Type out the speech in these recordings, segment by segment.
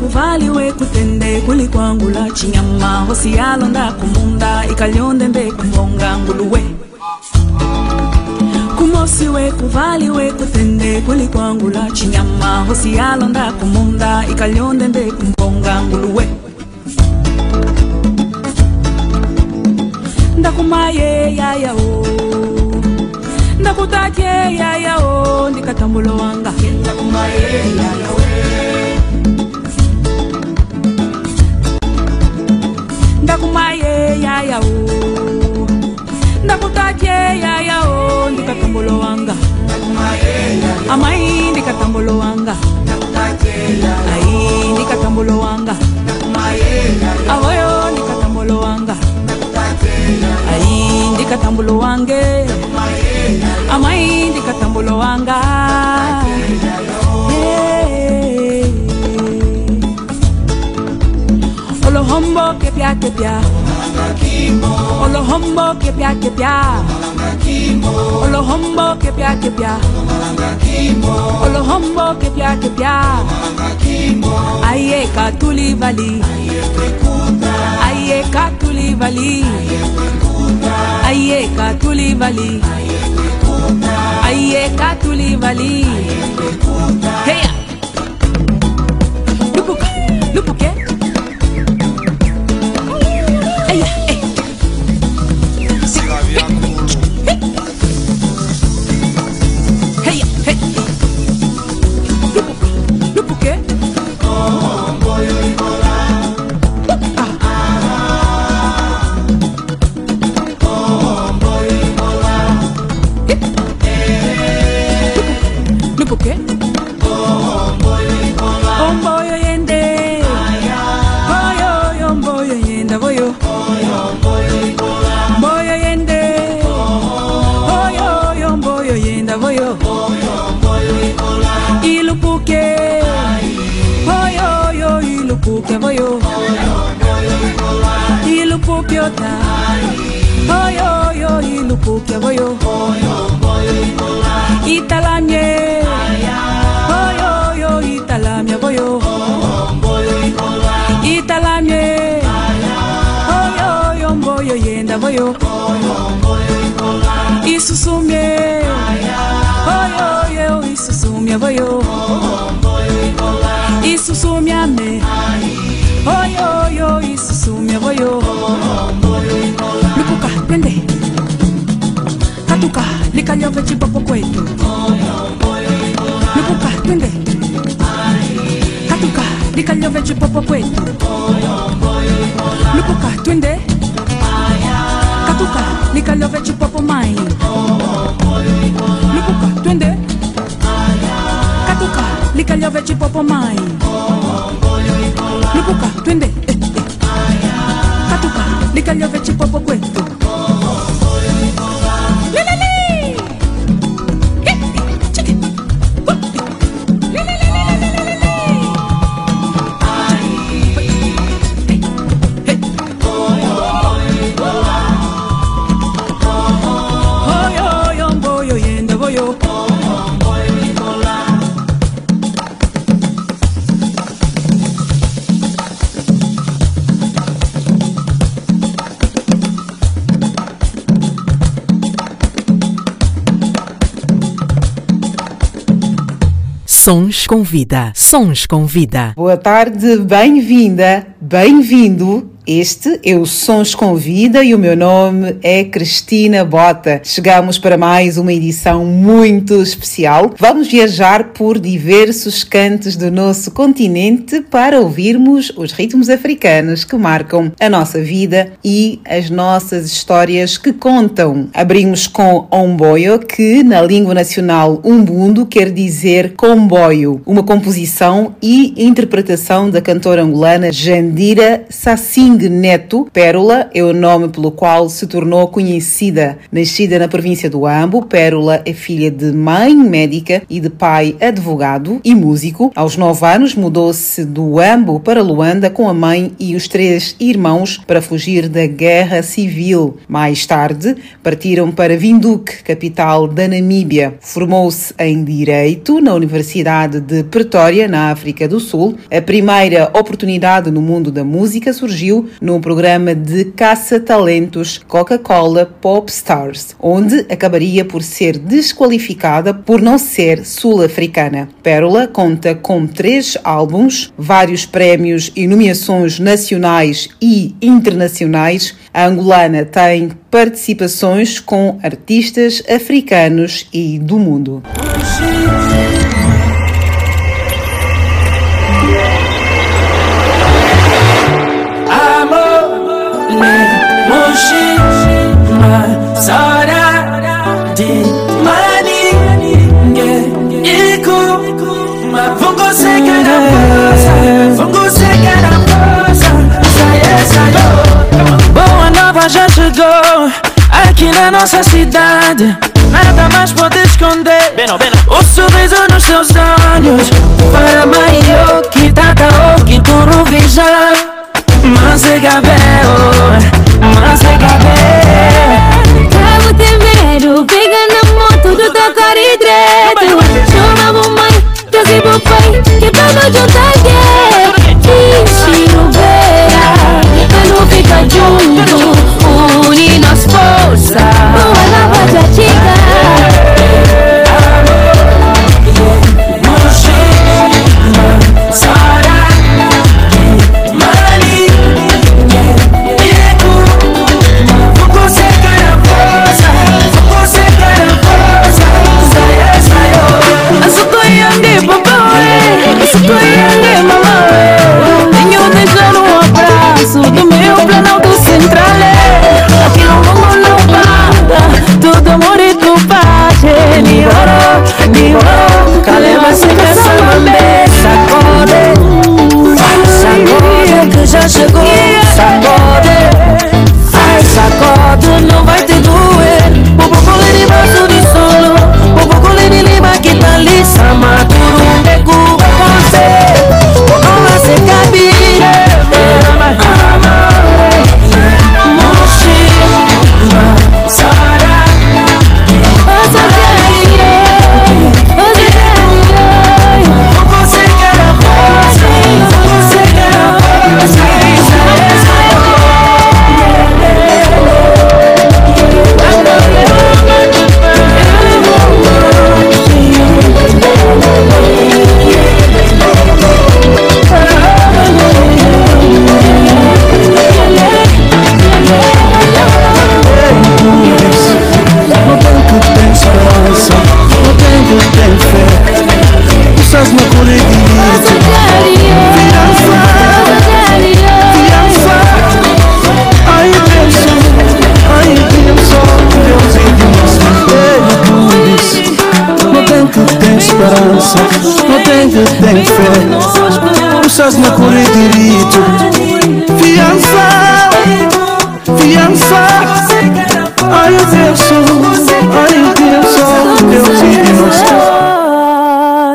kuvaliwe kutende kuli kwangu la chinyama. Hosi yalonda kumunda ikalyondende kumonga nguluwe kumosiwe kuvaliwe kutende kuli kwangu la chinyama. Hosi yalonda kumunda ikalyondende kumonga nguluwe ndakumaye yayao ndakutake yayao ndikatambulo wanga. Ndakumaye yayao. Ndakumaye yayao ndakutake yayao ndikatambulo wanga. Amai ndikatambulo wanga. Ai ndikatambulo wanga. Wanga. Ai amai ndikatambulo wanga Olohombo kepia kepia Olohombo kepia kepia Olohombo kepia kepia Olohombo kepia kepia Aye katuli vali Aye katuli vali Aye katuli vali Aye katuli vali Heya Lupuka Lupuke Italamye. Oyo, yo, italamye, boyo. Italamye. Oyo, yo, mboyo yenda, boyo. Isusumye. Oyo, yo, isusumye, boyo. Isusumyame. Oyo, yo, isusumye, boyo. Lupuka, twende. Katuka, likaliove chipopo kwetu. tika nyove cipopo kwetu lupuka twende. Sons com vida. Sons com vida. Boa tarde, bem-vinda, Bem-vindo este é o Sons com Vida e o meu nome é Cristina Bota. Chegamos para mais uma edição muito especial. Vamos viajar por diversos cantos do nosso continente para ouvirmos os ritmos africanos que marcam a nossa vida e as nossas histórias que contam. Abrimos com Omboio, que na língua nacional umbundo quer dizer comboio, uma composição e interpretação da cantora angolana Jandira Neto. Pérola é o nome pelo qual se tornou conhecida. Nascida na província do Ambo, Pérola é filha de mãe médica e de pai advogado e músico. Aos nove anos mudou-se do Ambo para Luanda com a mãe e os três irmãos para fugir da guerra civil. Mais tarde partiram para Windhoek, capital da Namíbia. Formou-se em Direito na Universidade de Pretória, na África do Sul. A primeira oportunidade no mundo da música surgiu num programa de caça-talentos Coca-Cola Pop Stars, onde acabaria por ser desqualificada por não ser sul-africana. Pérola conta com três álbuns, vários prémios e nomeações nacionais e internacionais. A angolana tem participações com artistas africanos e do mundo. Boa nova já chegou aqui na nossa cidade. Nada mais pode esconder o sorriso nos seus olhos. Para maior que tá que tu não veja. Mas é cabelo, mas é cabelo. Que vamos juntar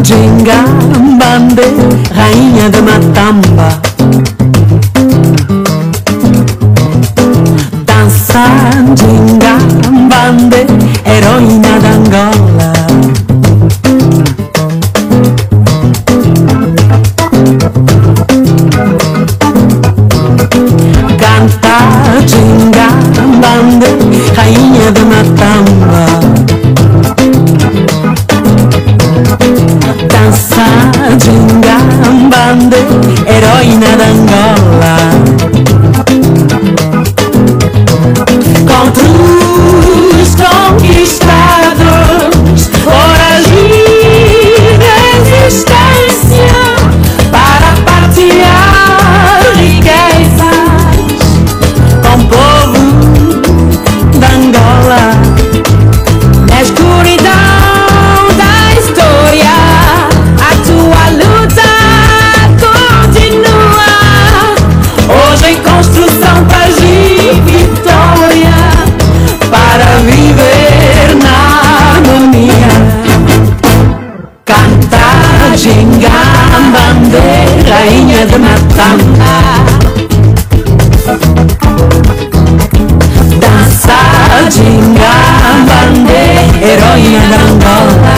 Dança Jenga Bande, rainha de Matamba. Hallelujah.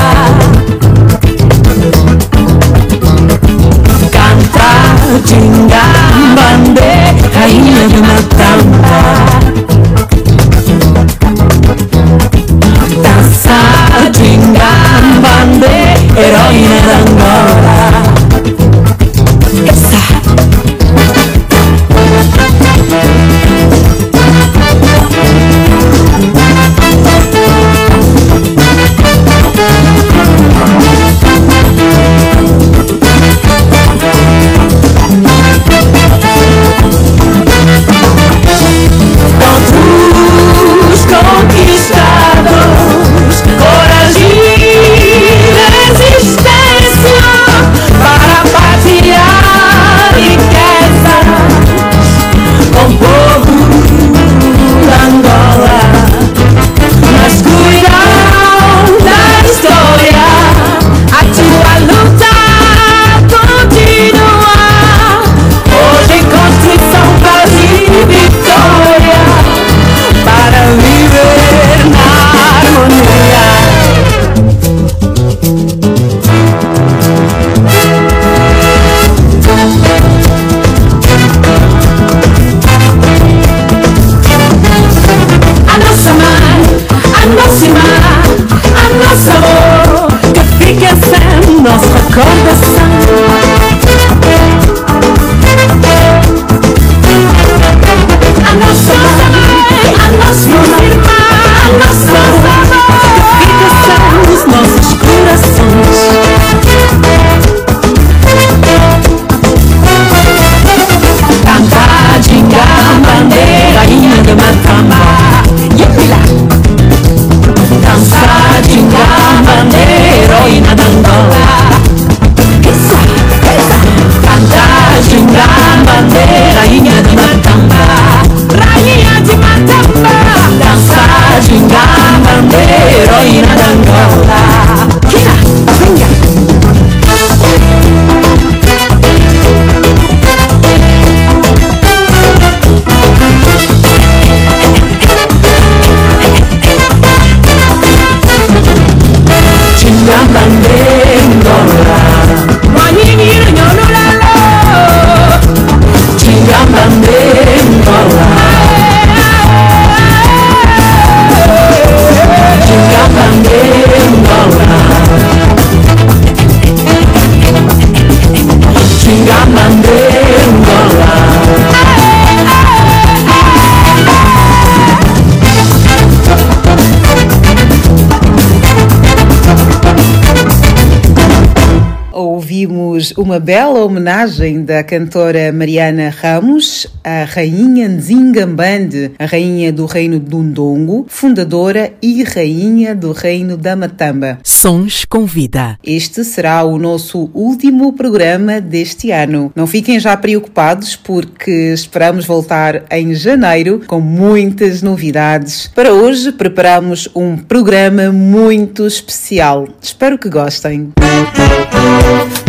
Uma bela homenagem da cantora Mariana Ramos, a rainha Nzingambande, a rainha do reino do Ndongo, fundadora e rainha do reino da Matamba. Sons com vida. Este será o nosso último programa deste ano. Não fiquem já preocupados porque esperamos voltar em janeiro com muitas novidades. Para hoje preparamos um programa muito especial. Espero que gostem.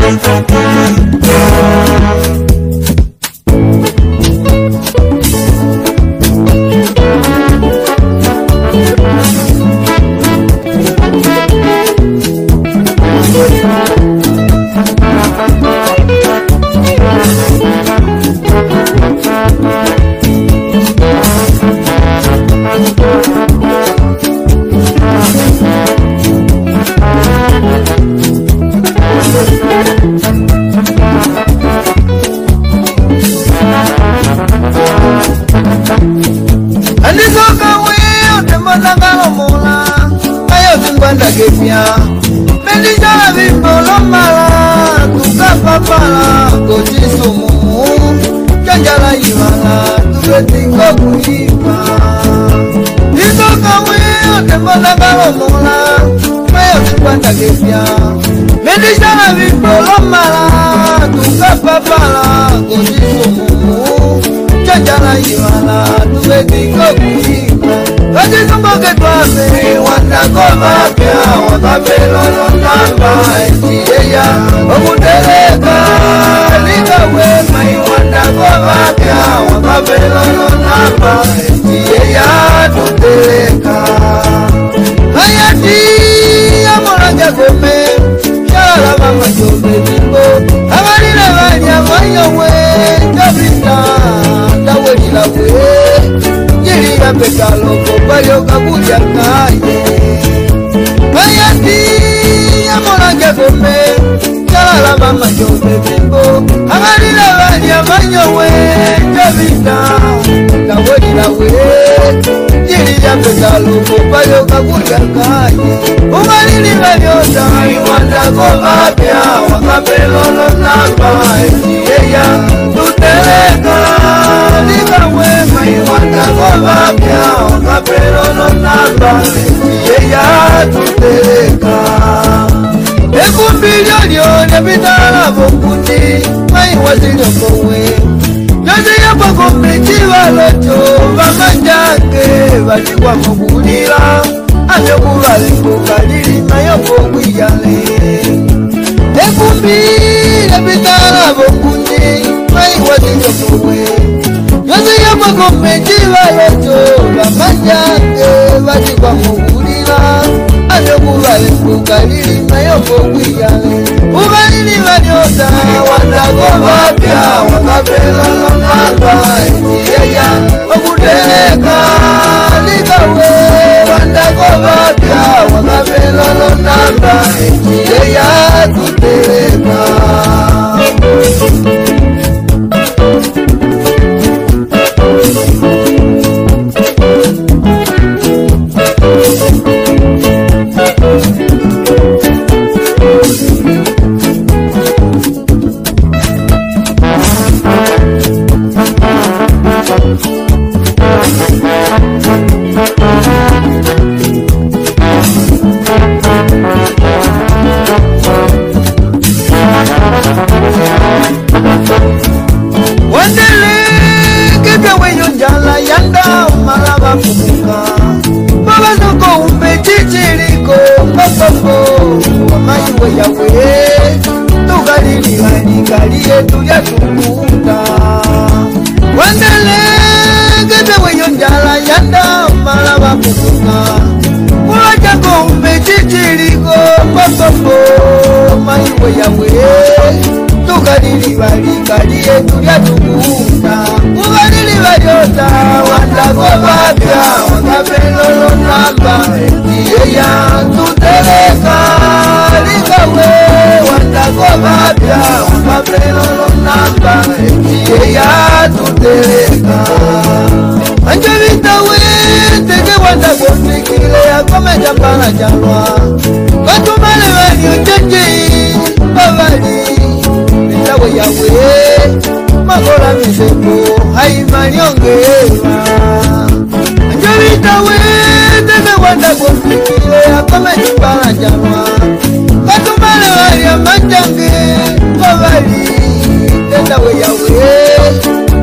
Thank you. mala tuwekikokuimba kajikumbuke twame wanako mapya wakamelolonamba esiyeya okuteleka likawe mai wanako mapya wakamelolonamba esiyeya tuteleka. pekalo kobayoka kulya ngaye ngayati yamolange gome kalala mama jomebimbo abalila balya manyowe jabita kawelilawe jililya pekalo kobayoka kulya ngaye umalilila lyota iwandako mapya wakapelolo namba ejiyeya tuteleka you wonderful Babia, God pray on on number, yeah, to take Eku bilioni one bitala bokuti, mai waziri kowe. Yote yapo kupitiwa loto, baba njake, baliwa mugulira, anyokuwa alikukalili, mayoko kuyale. Eku bilioni bitala bokuti, mai waziri kowe. baziyombaka omumenti bayoto bamanyange baligwa mu kulira ate kubala egguka lirimayo ngaogwiya ubaliri balyota wanago bapya wakabeelalamaga ekiyeya okutereka libawe wanago bapya wakabeelalamanamba ekiyeya tutereka kuloja kumbechichiliko papambo maiweyawe tukalili valikaliye tulya tukuunda kuvalili valyota wandago vapya wangapelolonaba iyeya tuteleka wanda wandago vapya prelolo namba eti ya tutereka anje vitawe teke wanda kofikile akomeja mpana janwa kotumalewani ojenje ovali vitawe yawe makola misembo haimanyonge anje vitawe teke wanda kofikile akomeja mpana janwa kotumalewaria majange yawe yawe eh.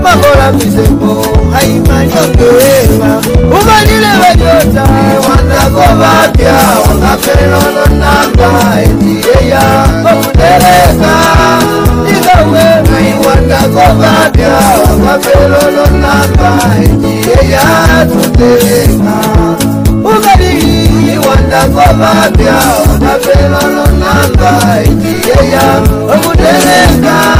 makola mizeko haimani ogewewa umanile banyota wanago bapya wakapelono nanga etiyeya okutereka igawe wanago bapya wakapelono nanga etiyeya tutereka wanda wanago bapya wakapelono nanga etiyeya okutereka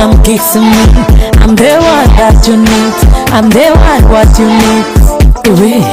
Come kissing me. I'm the one that you need. I'm the one what you need. Away,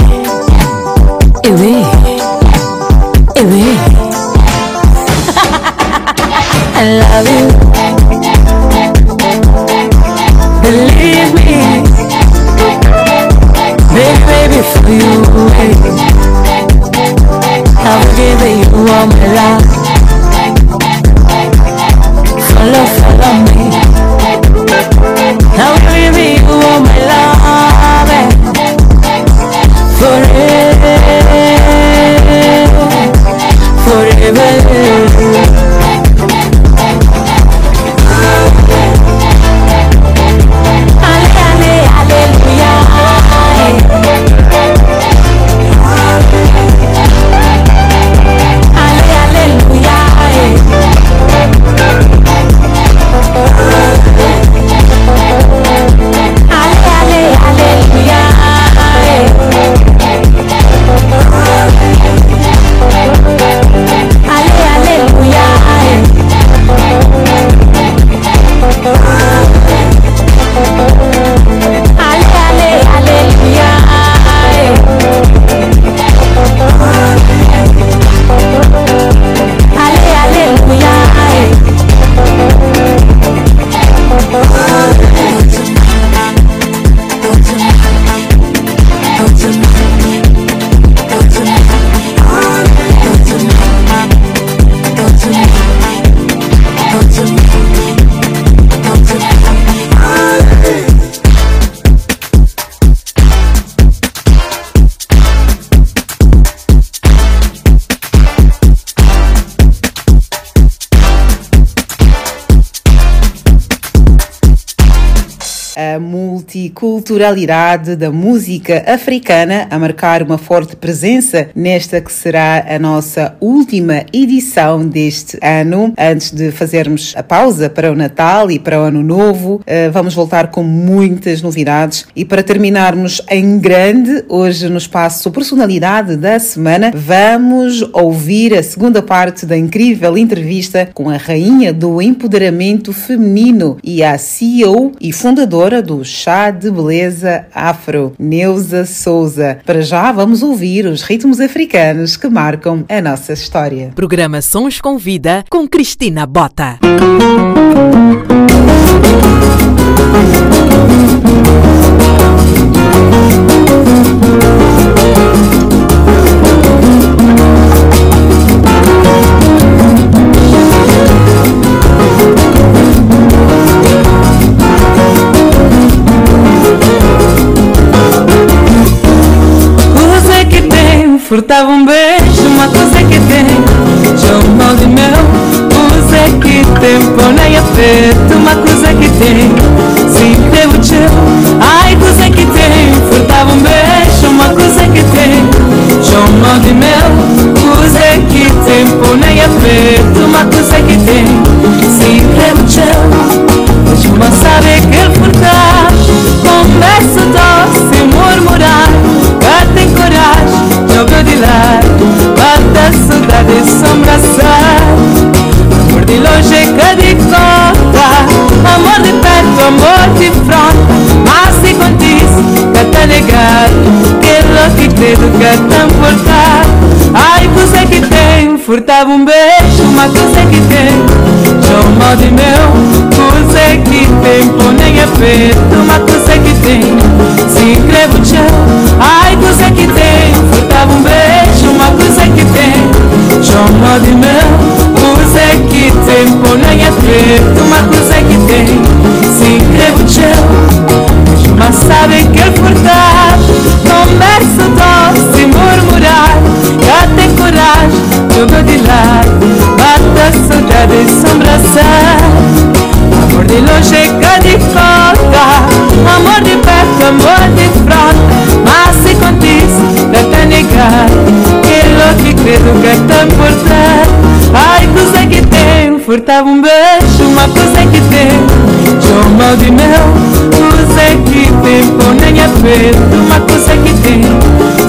multiculturalidade da música africana a marcar uma forte presença nesta que será a nossa última edição deste ano. Antes de fazermos a pausa para o Natal e para o Ano Novo, eh, vamos voltar com muitas novidades e para terminarmos em grande, hoje no espaço Personalidade da Semana, vamos ouvir a segunda parte da incrível entrevista com a rainha do empoderamento feminino e a CEO e fundadora do Chá de Beleza Afro, Neuza Souza. Para já vamos ouvir os ritmos africanos que marcam a nossa história. Programa Sons com Vida com Cristina Bota. Coisa furtava um beijo, uma coisa que tem, chamou de meu. Coisa que tem, põe a feito, uma coisa que tem, sim, teve o teu. Ai, coisa que tem, furtava um beijo, uma coisa que tem, chamou de meu. Coisa que tem, põe a feito, uma coisa que tem, sim, teve o teu. Mas de fronte Mas se condiz que tá negado Que lo Ai, coisa que tem Furtava um beijo, uma coisa que tem. Chama de meu Coisa que tem, põe a feito Uma coisa que tem. Se inscreve o tchau Ai, coisa que tem Furtava um beijo, uma coisa que tem. Chama de meu Coisa que tem, põe a feito Uma coisa que tem O tchau Mas sabe que ele furtava Conversa doce, murmurar Já tem coragem, de lado Bata saudade e sombraçar Amor de longe que de conta Amor de perto, amor de fronte Mas se não te negar Aquilo que credo que é tão importante Ai, coisa que tem Furtava um beijo, uma coisa que tem Chama de meu Coisa que tem, põe a feito Uma coisa que tem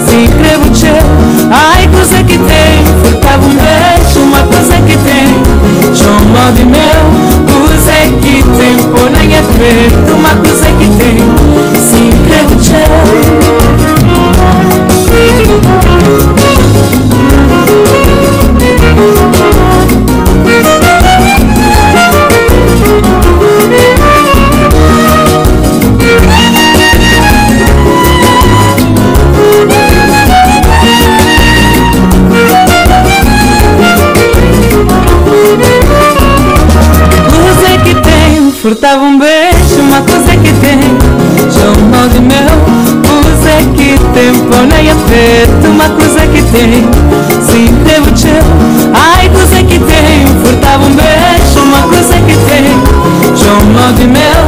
Se inscreve o teu Ai, coisa que tem Furtava um beijo, uma coisa que tem Chama de meu Coisa que tem, põe a feito Uma coisa que tem Se inscreve o uma coisa que tem. Se teve o teu, ai coisa que tem. Furtava um beijo, uma coisa que tem. Chamou de meu,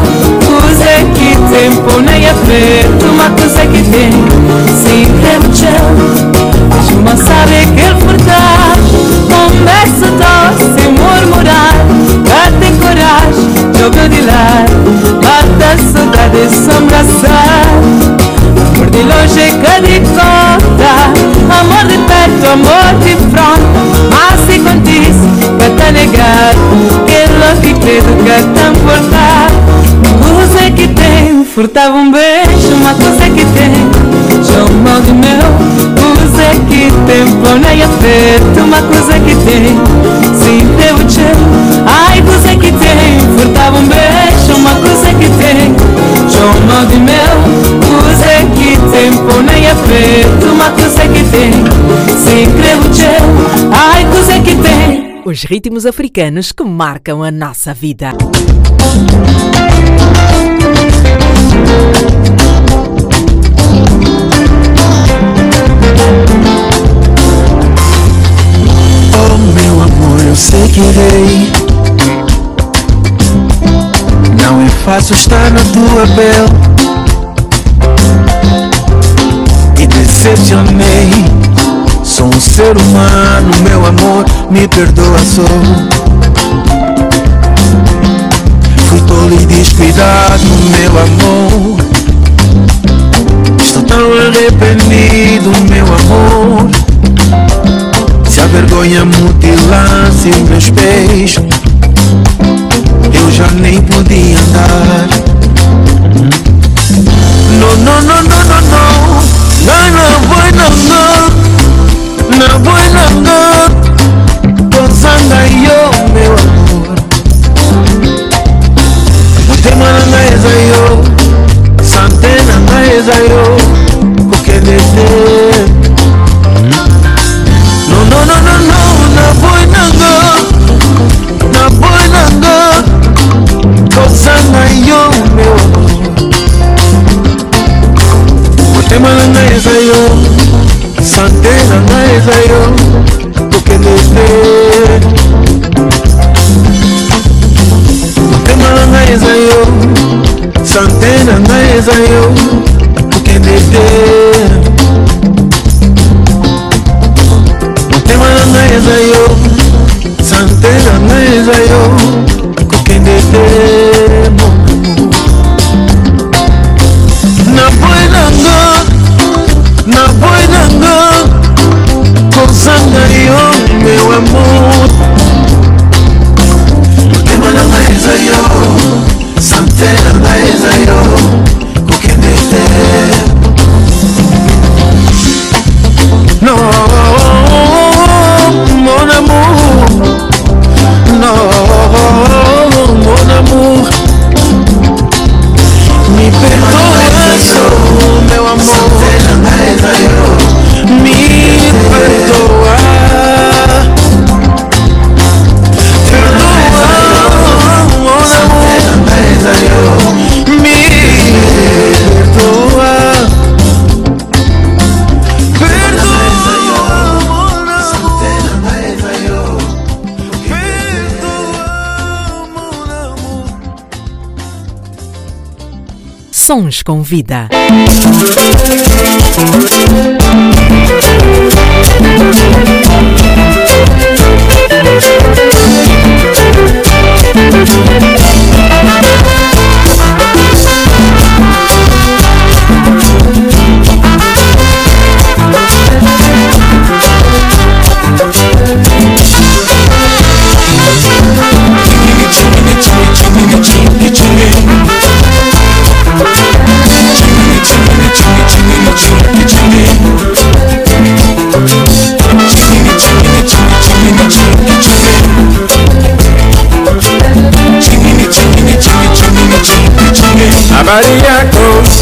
coisa que tem. Põe a feito, uma coisa que tem. Se teve o teu, mas uma sabe que ele furtar. Conversa doce, murmurar. Já tem coragem, joga de lado Bata saudade e sombraçar Amor de longe que amor de fronte Mas se condiz que tá negado Aquilo que credo que tão importante Coisa que tem, furtava um beijo Uma coisa que tem Chamou de meu Coisa que tem, põe a feito Uma coisa que tem Se teve o teu Ai, coisa que tem Furtava um beijo Uma coisa que tem Chamou de meu Coisa que tem, põe a feito Uma coisa que tem. Se teve o teu Ai, coisa que tem. Os ritmos africanos que marcam a nossa vida. Oh meu amor, eu sei que irei Não é fácil estar na tua pele E decepcionei. Sou um ser humano, meu amor Me perdoa só. Fui tolo e descuidado, meu amor. Estou tão arrependido, meu amor. Se a vergonha mutilasse meus pés Eu já nem podia andar. Não, não, não, não, não, não nga na boy nanga na boy nanga tozanga yo mewa motema na ngai eza yo. Sante na ngai eza yo. Kokende te. Eza yo Sante nanga eza yo Kokende te. Motema na ngai eza yo sante na ngai eza yo kokende te. Motema na ngai eza yo sante na ngai eza yo kokende te Sons com vida.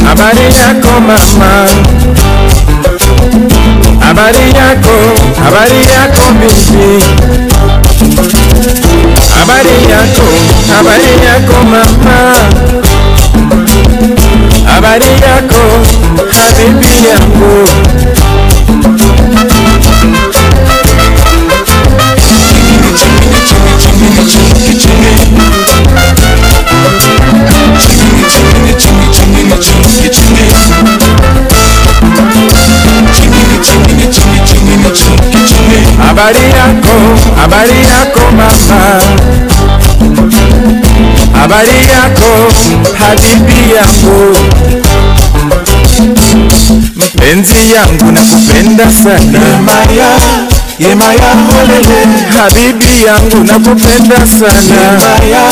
Habari yako mama Habari yako, habari yako bibi Habari mama habibi yangu Habari yako, habari yako mama. Habari yako, habibi yangu. Mpenzi yangu nakupenda sana. Yemaya, yemaya olele. Habibi yangu nakupenda sana. Yemaya,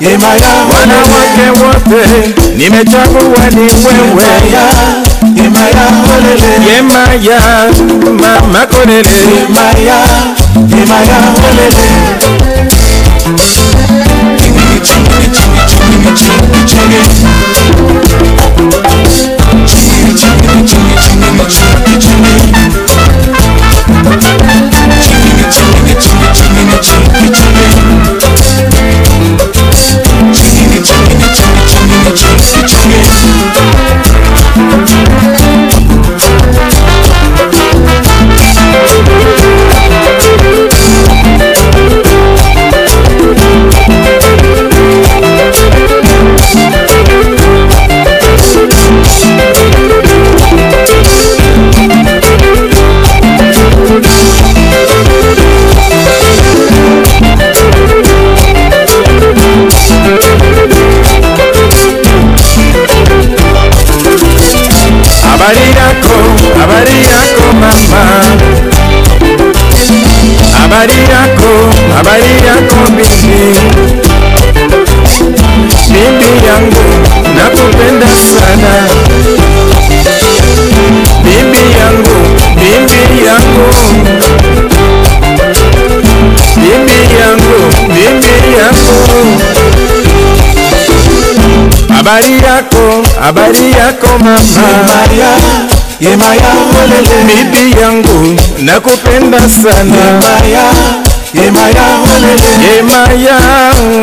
yemaya Wanawake wote nimechagua ni wewe. Yemaya yemaya olele yemaya mama kolele yemaya yemaya olele. Chingiri chingiri chingiri chingiri chingiri chingiri habari yako habari yako bibi bibi yangu nakupenda sana. Bibi yangu bibi yangu. Bibi yangu bibi yangu. Habari yako habari yako mama Yemaya olele bibi yangu nakupenda sana. Yemaya Yemaya yemaya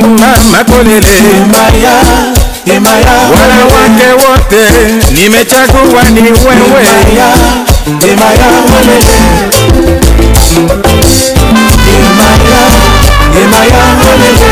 mama kolele Yemaya Yemaya wanawake wote nimechagua ni wewe. Yemaya Yemaya olele Yemaya Yemaya olele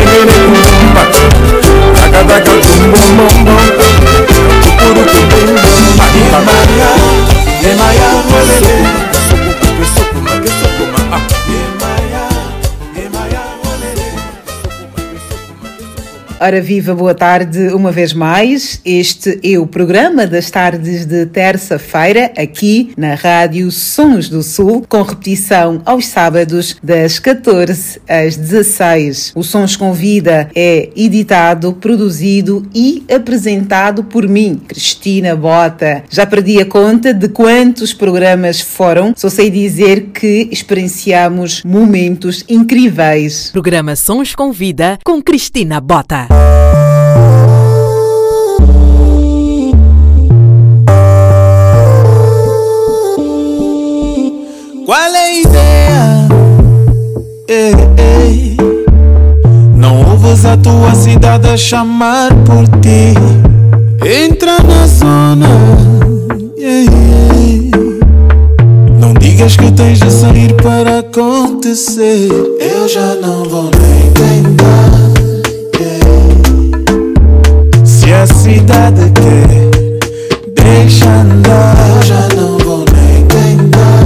bombombo Kukuru kibimbo Maria, Maria, Emaya, Mwelele Ora viva, boa tarde uma vez mais. Este é o programa das tardes de terça-feira, aqui na Rádio Sons do Sul, com repetição aos sábados, das 14 às 16. O Sons com Vida é editado, produzido e apresentado por mim, Cristina Bota. Já perdi a conta de quantos programas foram, só sei dizer que experienciamos momentos incríveis. Programa Sons com Vida com Cristina Bota. Qual é a ideia? Ei, ei. Não ouves a tua cidade a chamar por ti. Entra na zona. Ei, ei. Não digas que tens de sair para acontecer. Eu já não vou nem tentar. A cidade quer, deixa andar. Eu já não vou nem tentar.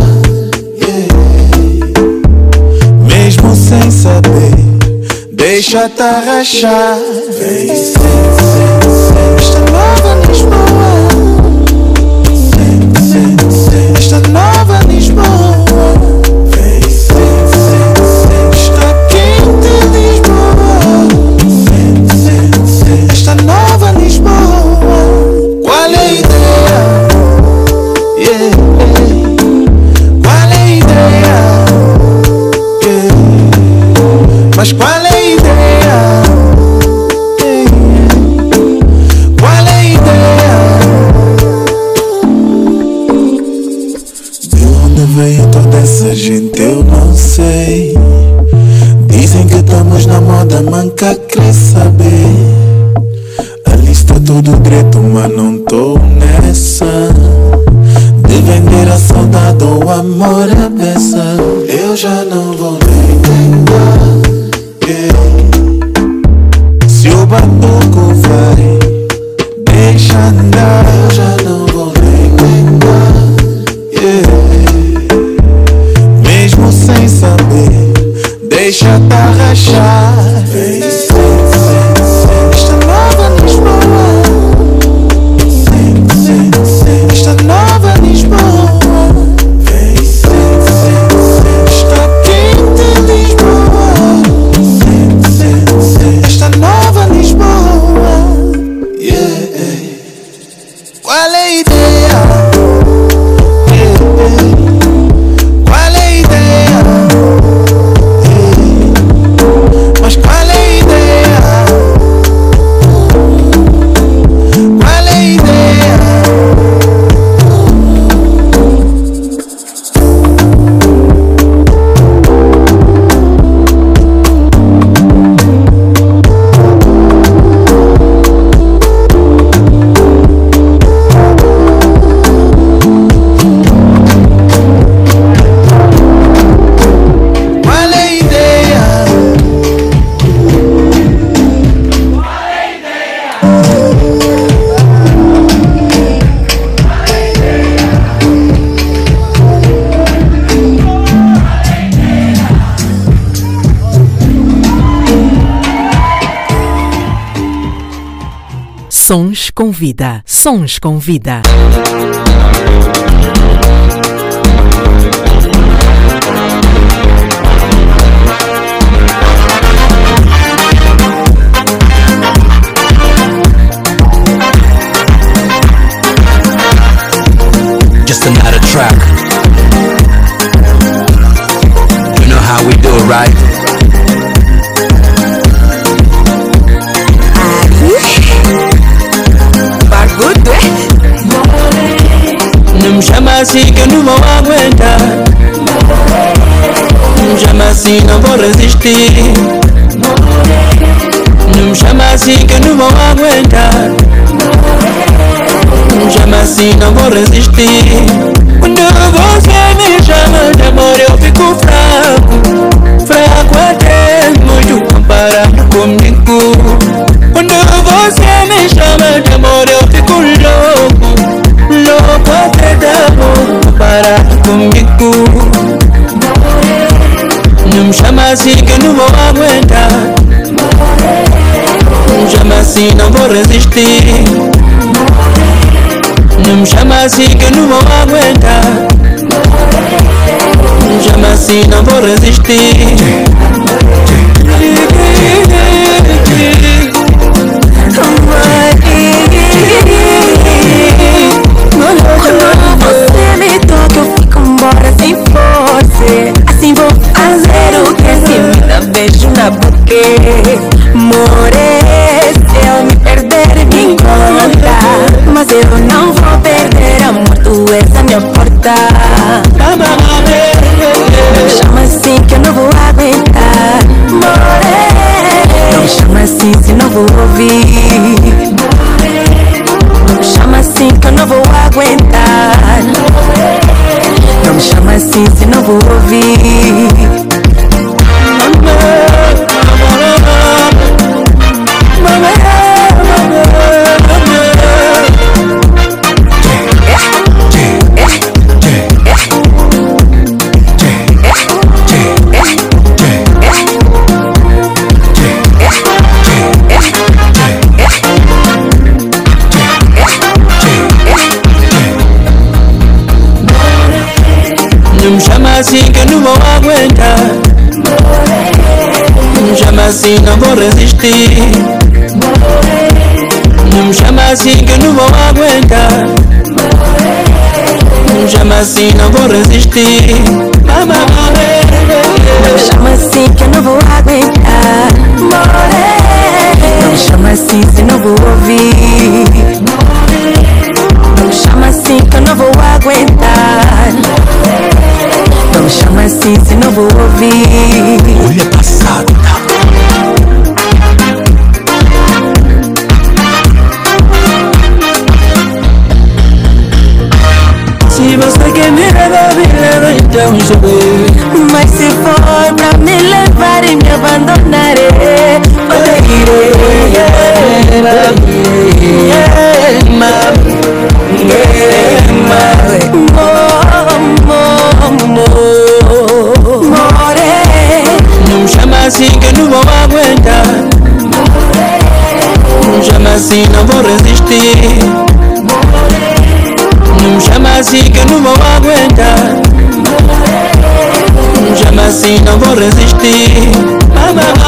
Mesmo sem saber, deixa-te arrachar. Vem, vem, vem, esta nova Lisboa. Vem, vem, vem, esta nova Lisboa. Mas qual é a ideia? Qual é a ideia? De onde veio toda essa gente eu não sei Dizem que estamos na moda manca quer saber A lista todo direito mas não tô nessa De vender a saudade ou amor a beça Eu já não vou nem vida. Sons com vida. Just another track. You know how we do right? Me chama assim, não vou resistir Não me chama assim que eu não vou aguentar Não me chama assim, não vou resistir Quando você me chama de amor eu fico fraco Fraco até muito comparado comigo Quando você me chama de amor eu fico louco Louco até de amor comparado comigo masikenubo wakwenda mshamasina mboresisti mshamasikenubo wakwenda mshamasina mboresisti More, se eu me perder me encontra Mas eu não vou perder amor, tu és a minha porta. Não me chama assim que eu não vou aguentar. More, não me chama assim se não vou ouvir. Não me chama assim que eu não vou aguentar. Não me chama assim se não vou ouvir vou resistir. Não me chama assim que eu não vou aguentar. Não me chama assim, não vou resistir. Não me chama assim que eu não vou aguentar. Não me chama assim se não vou ouvir. Não me chama assim que eu não vou aguentar. Não me chama assim se não vou ouvir. Olha passado. résister. Mama,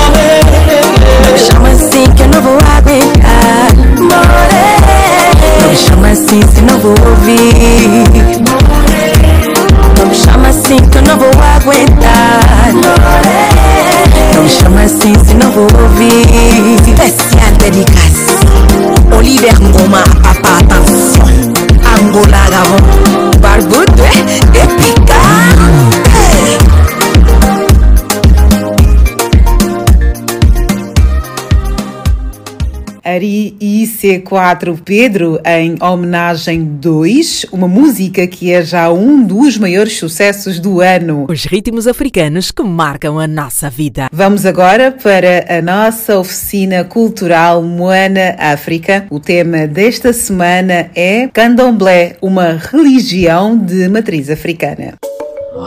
IC4 Pedro em homenagem 2, uma música que é já um dos maiores sucessos do ano. Os ritmos africanos que marcam a nossa vida. Vamos agora para a nossa oficina cultural Moana África. O tema desta semana é Candomblé, uma religião de matriz africana.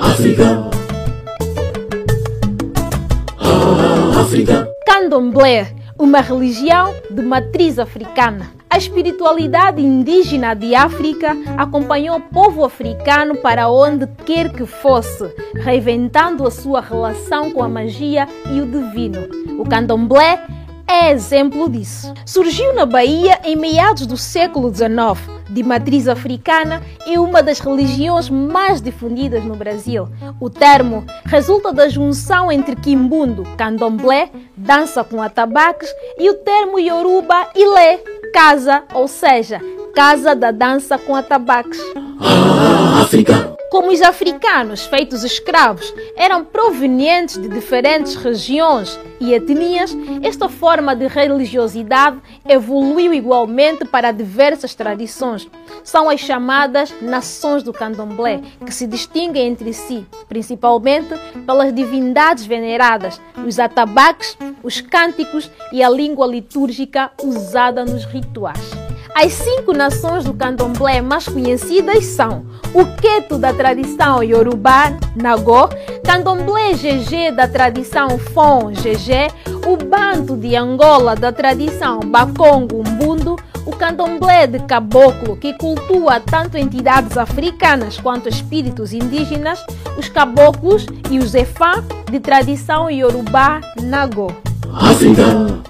África. Ah, África. Candomblé, uma religião de matriz africana. A espiritualidade indígena de África acompanhou o povo africano para onde quer que fosse, reinventando a sua relação com a magia e o divino. O candomblé é exemplo disso. Surgiu na Bahia em meados do século XIX, de matriz africana e uma das religiões mais difundidas no Brasil. O termo resulta da junção entre quimbundo, candomblé, dança com atabaques, e o termo yoruba ilê, casa, ou seja, casa da dança com atabaques. África. Como os africanos, feitos escravos, eram provenientes de diferentes regiões e etnias, esta forma de religiosidade evoluiu igualmente para diversas tradições. São as chamadas nações do candomblé, que se distinguem entre si, principalmente pelas divindades veneradas, os atabaques, os cânticos e a língua litúrgica usada nos rituais. As cinco nações do candomblé mais conhecidas são o Queto da tradição Yorubá, Nagô, Candomblé GG da tradição Fon, GG, o Banto de Angola da tradição Bakongo, Umbundo, o Candomblé de Caboclo, que cultua tanto entidades africanas quanto espíritos indígenas, os caboclos e os Efá de tradição Yorubá, Nagô. África.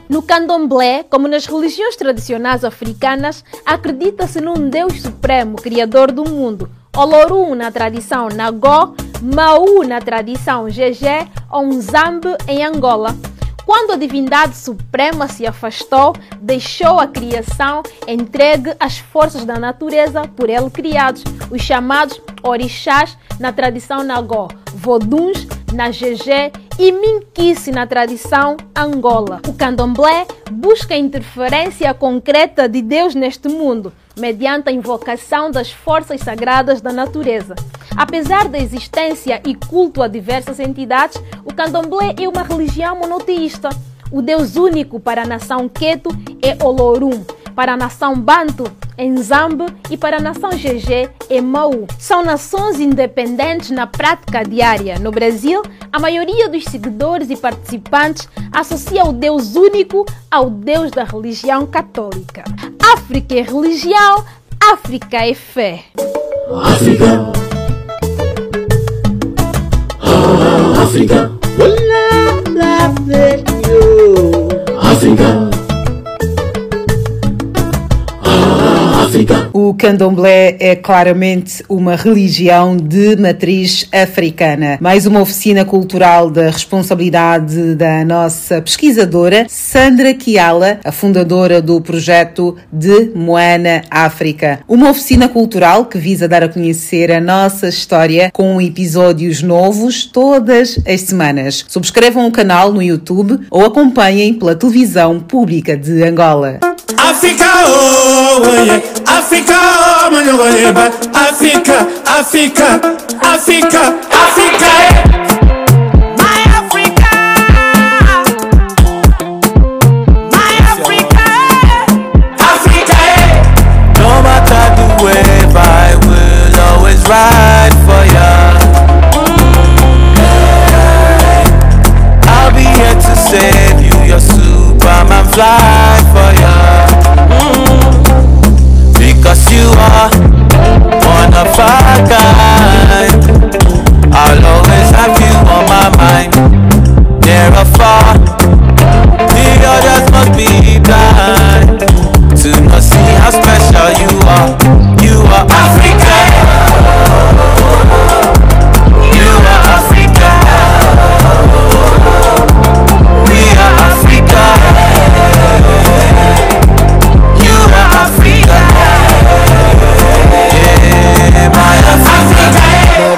No candomblé, como nas religiões tradicionais africanas, acredita-se num Deus supremo, criador do mundo. Olorum na tradição Nagó, Mau na tradição Gegé ou Nzambe em Angola. Quando a divindade suprema se afastou, deixou a criação entregue às forças da natureza por ele criados, os chamados orixás na tradição Nagó, voduns na GG e Minquice na tradição Angola. O candomblé busca a interferência concreta de Deus neste mundo, mediante a invocação das forças sagradas da natureza. Apesar da existência e culto a diversas entidades, o candomblé é uma religião monoteísta. O Deus único para a nação Queto é Olorum, para a nação Banto é Nzambe e para a nação GG é Mau. São nações independentes na prática diária. No Brasil, a maioria dos seguidores e participantes associa o Deus único ao Deus da religião católica. África é religião, África é fé. África. África. África. África. O candomblé é claramente uma religião de matriz africana. Mais uma oficina cultural da responsabilidade da nossa pesquisadora Sandra Kiala, a fundadora do projeto de Moana África. Uma oficina cultural que visa dar a conhecer a nossa história com episódios novos todas as semanas. Subscrevam o canal no YouTube ou acompanhem pela televisão pública de Angola. Africa, oh, yeah. Africa, oh, man, oh, yeah, but Africa, Africa, Africa, Africa, eh. My Africa, my Africa, Africa, eh. No matter the wave, I will always ride for ya. I'll be here to save you, your Superman fly you are. Wanna fuck up.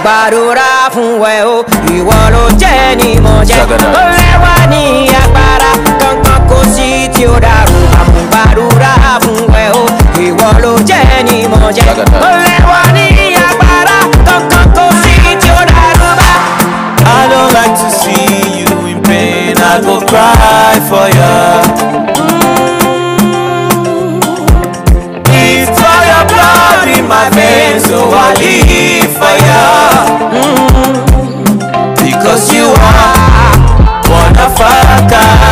Gbàdúrà fún ẹ o. Ìwọ ló jẹ́ ni mo jẹ́. Ó lẹ́wà ní agbára. Kankan kò sí tí ó dàrú. Àmọ́ gbàdúrà fún ẹ o. Ìwọ ló jẹ́ ni mo jẹ́. Ó lẹ́wà ní agbára. Kankan kò sí tí ó dàrú bá. I don't like to see you in pain. I go cry for ya. It's all your blood in my veins, so I live for ya. Mm. Because you are one of kind.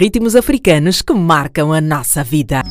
Ritmos africanos que marcam a nossa vida.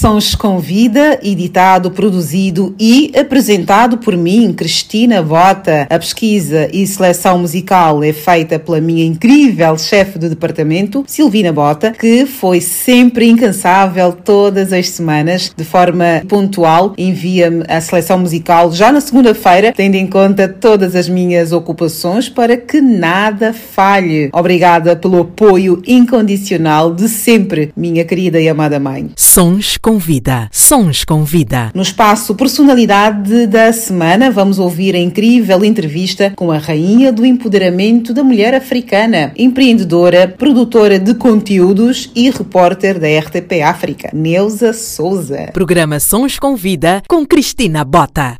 Sons com Vida, editado, produzido e apresentado por mim, Cristina Bota. A pesquisa e seleção musical é feita pela minha incrível chefe de departamento, Silvina Bota, que foi sempre incansável todas as semanas, de forma pontual, envia-me a seleção musical já na segunda-feira, tendo em conta todas as minhas ocupações para que nada falhe. Obrigada pelo apoio incondicional de sempre, minha querida e amada mãe. Sons com Vida. Sons com Vida. No espaço Personalidade da Semana, vamos ouvir a incrível entrevista com a rainha do empoderamento da mulher africana, empreendedora, produtora de conteúdos e repórter da RTP África, Neuza Souza. Programa Sons com Vida com Cristina Bota.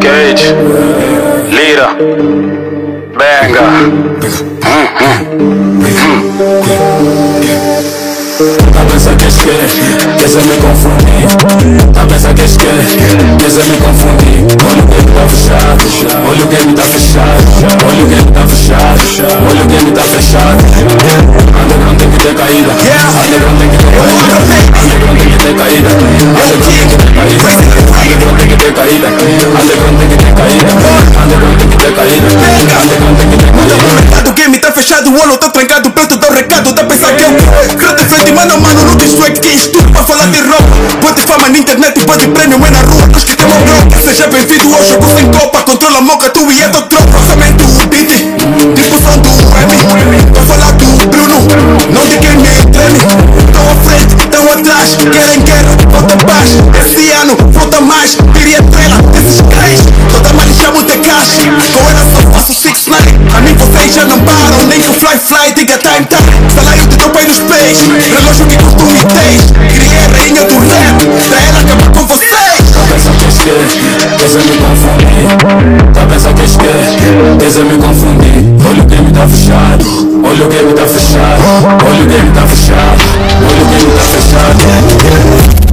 Cage. Lira. Benga. Hum, hum, Come on. Tá pensa que esquece, que se me confundir. Tá pensa que esquece, que se me confundir. Olha o game tá fechado, olha o game tá fechado. Olha o game tá fechado, olha o game tá fechado. Underground tem que ter caída Underground tem que ter caída. Underground tem que ter caída Underground tem que ter caída. Underground tem que ter caída Underground tem que ter caída. Underground tem que ter caída Olha o game tá fechado, o eu tá trancado Pronto, dá o recado, tá pensa que eu frente, mano mano, não te swag, que estudo pra falar de roupa Pode fama na internet, pode prêmio, é na rua, nós que temos bronca Seja bem-vindo ao jogo sem copa, controla a moca, tu e é do tropa. Somente o beat, tipo som do M Tô falar do Bruno, não de quem me treme. Tão à frente, tão atrás, querem guerra, falta paz. Esse ano, falta mais, diria trela desses cães. Toda chama de caixa, com ela só faço 6 9 A mim vocês já não param, nem que o fly fly diga time time. Salário de teu pai nos pés, relógio que costume tens Criei a rainha do rap, pra ela acabar com vocês Tá pensa que es que, que se me confundir Tá pensa que es que, que se me confundir Olha o game tá fechado, olha o game tá fechado Olha o game tá fechado, olha o game tá fechado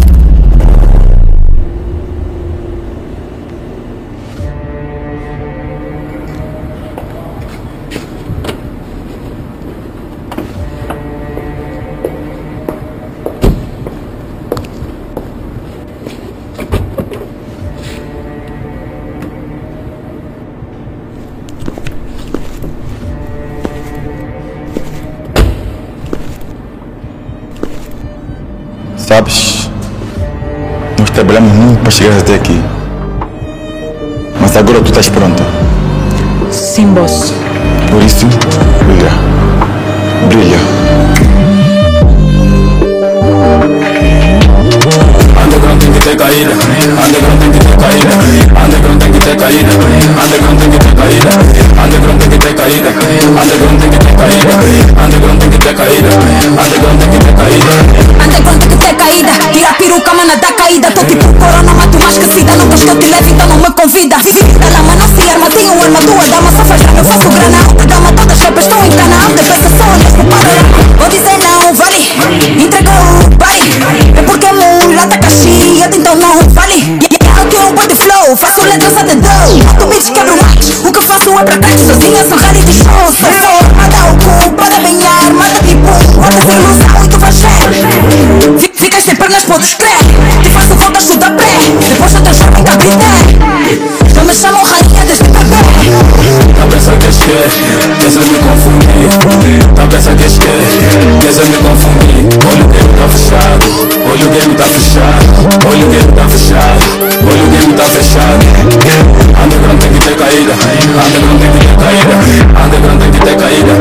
para chegar até aqui. Mas agora tu estás pronta. Sim, boss. Por isso, brilha. Brilha. Underground tem que ter caída, underground tem que ter caída, underground tem que ter caída, underground tem que ter caída, underground tem que ter caída, underground tem que ter caída, underground tem que ter caída, underground tem que ter caída. Tem que ter caída Tira a peruca, mana, dá caída. Tô tipo corona, mato mais esquecida. Não queres que eu te leve, então não me convida. Da lama não se arma, tenho arma tua dama Só faz drama, eu faço grana. Alta gama, todas as estão em cana Alta peça só honesto, para Vou dizer não, vale. Entregou, pare É porque mulata caxiada, então não vale. Eu tenho um body flow, faço letras a dedão. Mato beats, quebro mais. O que faço é pra trás, sozinha sou reality show. Sou confundir Tá pensa que es que, que se me confundir Olha o game tá fechado, olha o game tá fechado Olha o game tá fechado, olha o game tá fechado Underground tem que ter caída, underground tem que ter caída Underground tem que ter caída,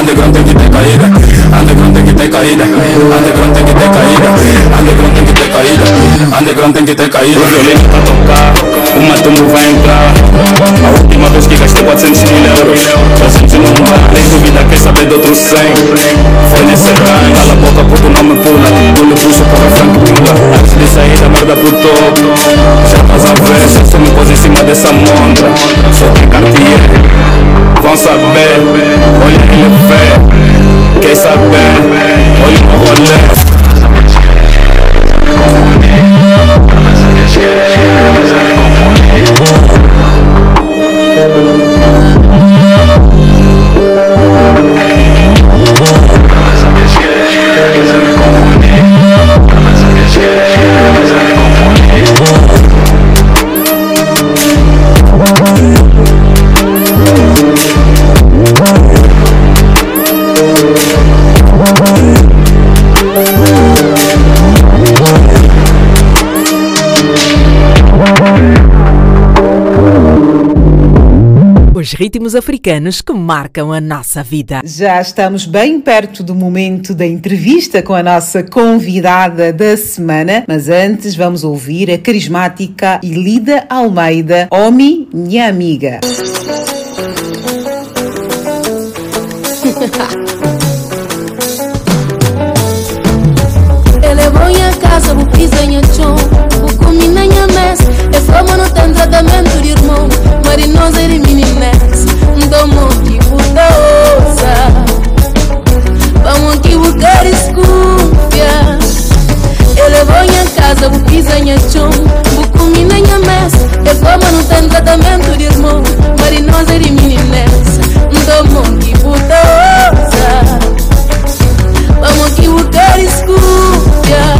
underground tem que ter caída Underground tem que ter caída, underground tem caída Underground caída, underground tem que ter caída. O violino tá tocar, uma tumba vai entrar. A última vez que gastei 400 mil euros Já senti não dá, nem dúvida quer saber de outro 100 Foi nesse range, cala a boca porque não me pula Pulo puxo para o Frank pula Antes de sair da merda pro topo. Já estás a eu só me pôs em cima dessa montra. Só tem Cartier Vão saber, olha ele vê Quer saber, olha o rolê ritmos africanos que marcam a nossa vida. Já estamos bem perto do momento da entrevista com a nossa convidada da semana, mas antes vamos ouvir a carismática Ilida Almeida, Omi, minha amiga. Ele é bom em casa, o piso em chão minenha mess É fama mano tem tratamento de irmão Marinos ele minimex Ndomo que butosa Vamos aqui buscar escúpia Ele vou em casa, o pisar em chão Vou comer minha mess E fama no tem tratamento de irmão Marinos ele minimex Ndomo que butosa Vamos aqui buscar escúpia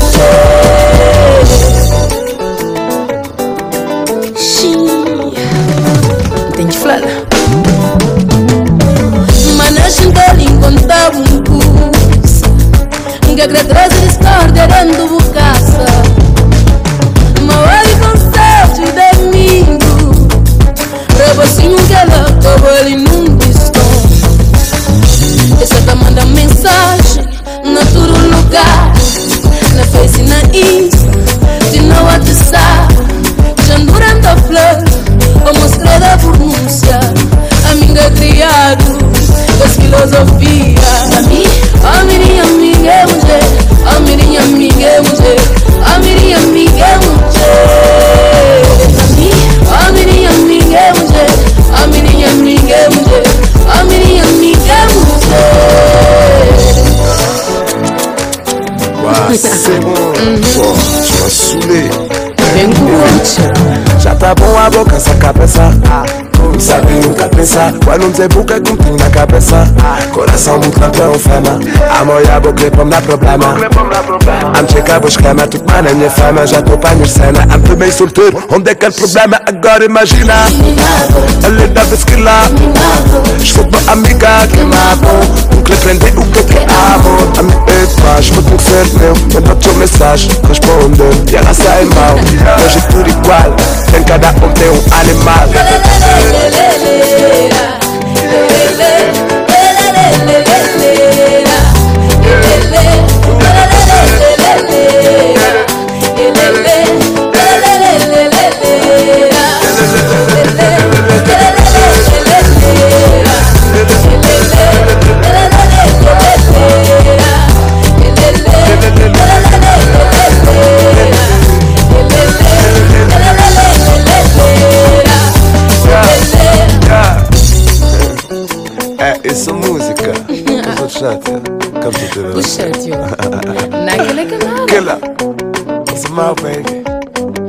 tá manda mensagem Na todo lugar Face e. na Insta Sabe nunca pensar Quando na cabeça. Coração fama. Amor e a para me dar problema. Am checar o esquema Tu mano é minha fama. Já pra minha cena. Am também solteiro Onde é que é o problema? Agora imagina. Ele deve esquilar Escuta uma amiga que me amo Um que lhe prende o que eu te amo A minha ex Vou conhecer meu. Manda tua mensagem Responde E ela sai mal. Hoje é tudo igual. Tem cada um tem um animal É, My baby.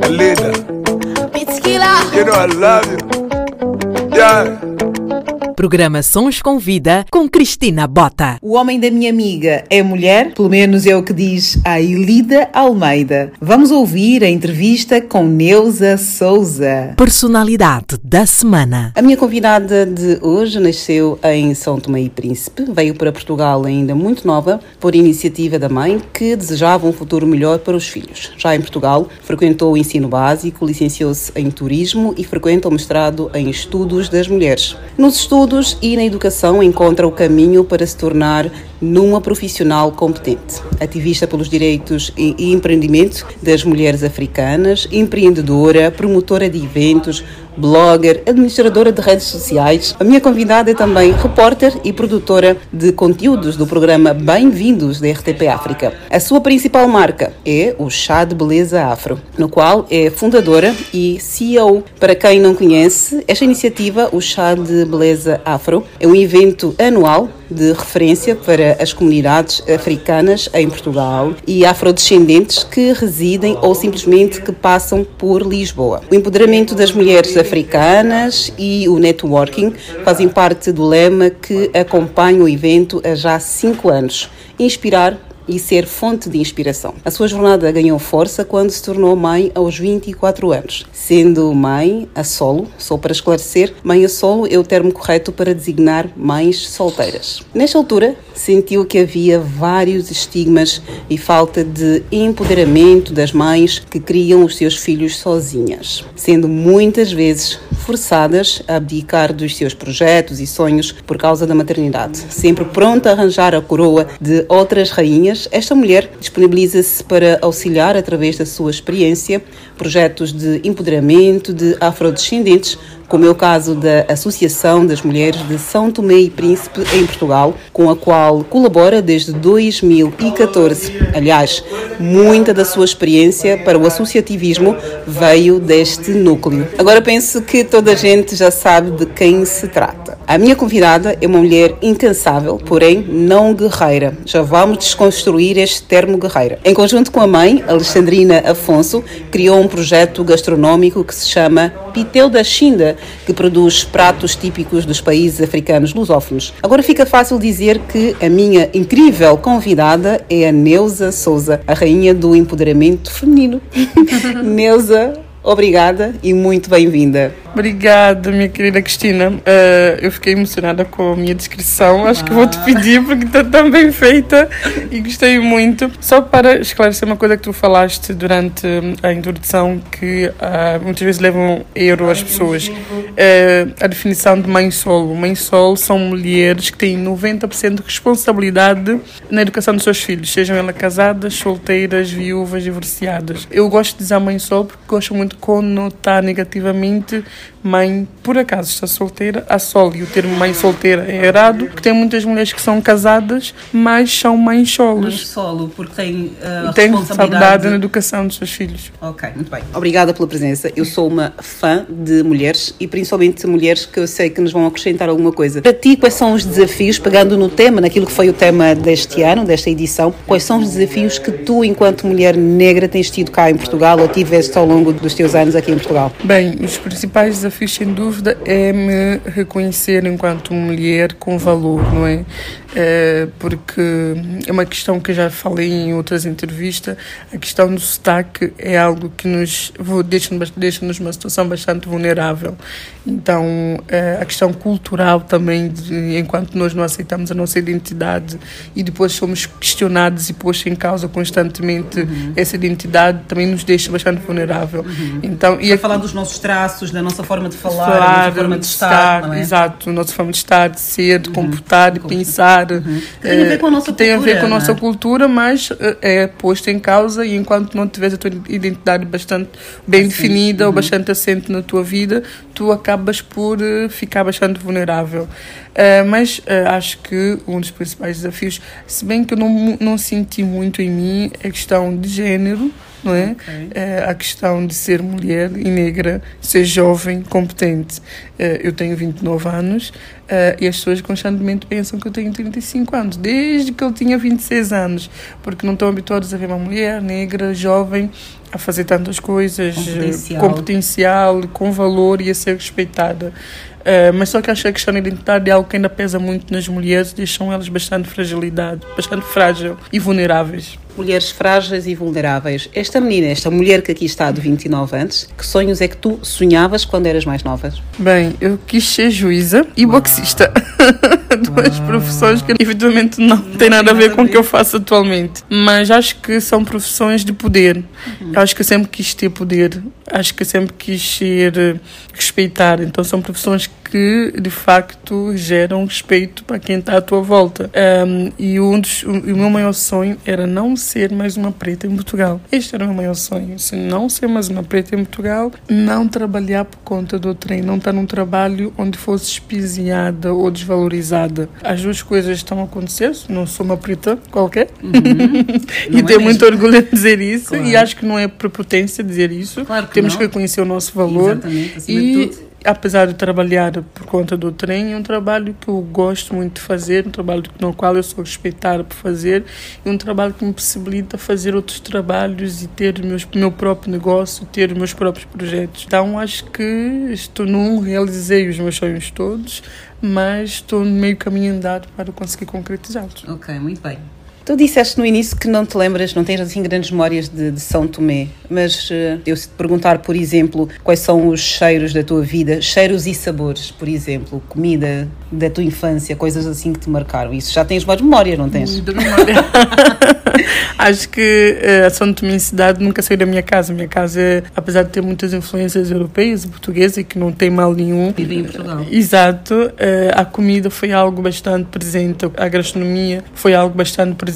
Alina. Be. You know I love you. Yeah. Programa Sons com Vida com Cristina Bota. O homem da minha amiga é mulher, pelo menos é o que diz a Elida Almeida. Vamos ouvir a entrevista com Neuza Souza. Personalidade da semana. A minha convidada de hoje nasceu em São Tomé e Príncipe, veio para Portugal ainda muito nova, por iniciativa da mãe, que desejava um futuro melhor para os filhos. Já em Portugal, frequentou o ensino básico, licenciou-se em turismo e frequenta o mestrado em estudos das mulheres. Nos estudos e na educação encontra o caminho para se tornar numa profissional competente. Ativista pelos direitos e empreendimento das mulheres africanas, empreendedora, promotora de eventos, blogger, administradora de redes sociais. A minha convidada é também repórter e produtora de conteúdos do programa Bem-vindos da RTP África. A sua principal marca é o Chá de Beleza Afro, no qual é fundadora e CEO. Para quem não conhece, esta iniciativa, o Chá de Beleza Afro, é um evento anual de referência para as comunidades africanas em Portugal e afrodescendentes que residem ou simplesmente que passam por Lisboa. O empoderamento das mulheres africanas e o networking fazem parte do lema que acompanha o evento há já cinco anos. Inspirar e ser fonte de inspiração. A sua jornada ganhou força quando se tornou mãe aos 24 anos. Sendo mãe a solo, só para esclarecer, mãe a solo é o termo correto para designar mães solteiras. Nesta altura, sentiu que havia vários estigmas e falta de empoderamento das mães que criam os seus filhos sozinhas, sendo muitas vezes forçadas a abdicar dos seus projetos e sonhos por causa da maternidade. Sempre pronta a arranjar a coroa de outras rainhas, esta mulher disponibiliza-se para auxiliar através da sua experiência, projetos de empoderamento de afrodescendentes, como é o caso da Associação das Mulheres de São Tomé e Príncipe em Portugal, com a qual colabora desde 2014. Aliás, muita da sua experiência para o associativismo veio deste núcleo. Agora penso que toda a gente já sabe de quem se trata. A minha convidada é uma mulher incansável, porém não guerreira. Já vamos desconstruir este termo guerreira. Em conjunto com a mãe, Alexandrina Afonso, criou um projeto gastronómico que se chama Pitel da Xinda, que produz pratos típicos dos países africanos lusófonos. Agora fica fácil dizer que a minha incrível convidada é a Neuza Souza, a rainha do empoderamento feminino. Neuza, obrigada e muito bem-vinda. Obrigada, minha querida Cristina. Uh, eu fiquei emocionada com a minha descrição. Acho que vou te pedir porque está tão bem feita e gostei muito. Só para esclarecer uma coisa que tu falaste durante a introdução, que uh, muitas vezes levam erro às pessoas. Uh, a definição de mãe solo. Mãe solo são mulheres que têm 90% de responsabilidade na educação dos seus filhos, sejam elas casadas, solteiras, viúvas, divorciadas. Eu gosto de dizer mãe solo porque gosto muito de conotar negativamente mãe, por acaso está solteira, a sol, e o termo mãe solteira é errado, porque tem muitas mulheres que são casadas, mas são mães solos. Mãe solo, porque tem uh, tem responsabilidade na educação dos seus filhos. Ok, muito bem. Obrigada pela presença. Eu sou uma fã de mulheres e principalmente mulheres que eu sei que nos vão acrescentar alguma coisa. Para ti, quais são os desafios, pegando no tema, naquilo que foi o tema deste ano, desta edição, quais são os desafios que tu, enquanto mulher negra, tens tido cá em Portugal ou tiveste ao longo dos teus anos aqui em Portugal? Bem, os principais desafios, sem dúvida, é me reconhecer enquanto mulher com valor, não é? É? Porque é uma questão que eu já falei em outras entrevistas, a questão do sotaque é algo que nos deixa-nos deixa numa situação bastante vulnerável. Então, é, a questão cultural também, de, enquanto nós não aceitamos a nossa identidade e depois somos questionados e postos em causa constantemente uhum. essa identidade, também nos deixa bastante vulnerável. Uhum. Então, e a falar dos nossos traços, da nossa forma de falar, falar da nossa forma de estar, estar é? exato, a nossa forma de estar, de ser, de uhum. comportar, de pensar, uhum. tem a ver com a nossa tem cultura, a ver com a nossa é? cultura, mas é posto em causa e enquanto não tiveres a tua identidade bastante bem definida ou uhum. bastante assente na tua vida, tu acabas por uh, ficar bastante vulnerável. Uh, mas uh, acho que um dos principais desafios, se bem que eu não, não senti muito em mim, é a questão de género, não é? Okay. é? a questão de ser mulher e negra, ser jovem, competente. eu tenho 29 anos e as pessoas constantemente pensam que eu tenho 35 anos, desde que eu tinha 26 anos, porque não estão habituados a ver uma mulher negra, jovem, a fazer tantas coisas, com potencial, com, potencial, com valor e a ser respeitada. Uh, mas só que acho que a questão da identidade é algo que ainda pesa muito nas mulheres, deixam elas bastante fragilidade, bastante frágil e vulneráveis. Mulheres frágeis e vulneráveis. Esta menina, esta mulher que aqui está de 29 anos, que sonhos é que tu sonhavas quando eras mais nova? Bem, eu quis ser juíza e Uau. boxista. Duas profissões que evidentemente não, não têm nada a ver com o que eu faço atualmente. Mas acho que são profissões de poder. Uhum. Acho que eu sempre quis ter poder. Acho que eu sempre quis ser eh, respeitar. Então são profissões que de facto geram respeito para quem está à tua volta. Um, e um dos, o, o meu maior sonho era não ser mais uma preta em Portugal. Este era o meu maior sonho. Se não ser mais uma preta em Portugal, não trabalhar por conta do trem, não estar num trabalho onde fosse espiziada ou desvalorizada. As duas coisas estão a acontecer. Não sou uma preta qualquer. Uhum. e é tenho é muito orgulho de dizer isso. Claro. E acho que não é prepotência dizer isso. Claro que Temos não. que reconhecer o nosso valor. Exatamente, e apesar de trabalhar por conta do trem, é um trabalho que eu gosto muito de fazer, um trabalho no qual eu sou respeitada por fazer e um trabalho que me possibilita fazer outros trabalhos e ter o meu próprio negócio, ter os meus próprios projetos. Então acho que estou num, realizei os meus sonhos todos, mas estou no meio caminho andado para conseguir concretizá-los. Ok, muito bem. Tu disseste no início que não te lembras, não tens assim grandes memórias de, de São Tomé, mas uh, eu se te perguntar, por exemplo, quais são os cheiros da tua vida, cheiros e sabores, por exemplo, comida da tua infância, coisas assim que te marcaram. Isso já tens mais memórias, não tens? Muita memória. Acho que eh, a São Tomé cidade nunca saiu da minha casa. Minha casa, apesar de ter muitas influências europeias e portuguesas, e que não tem mal nenhum. Vive em Portugal. Exato. eh, a comida foi algo bastante presente, a gastronomia foi algo bastante presente.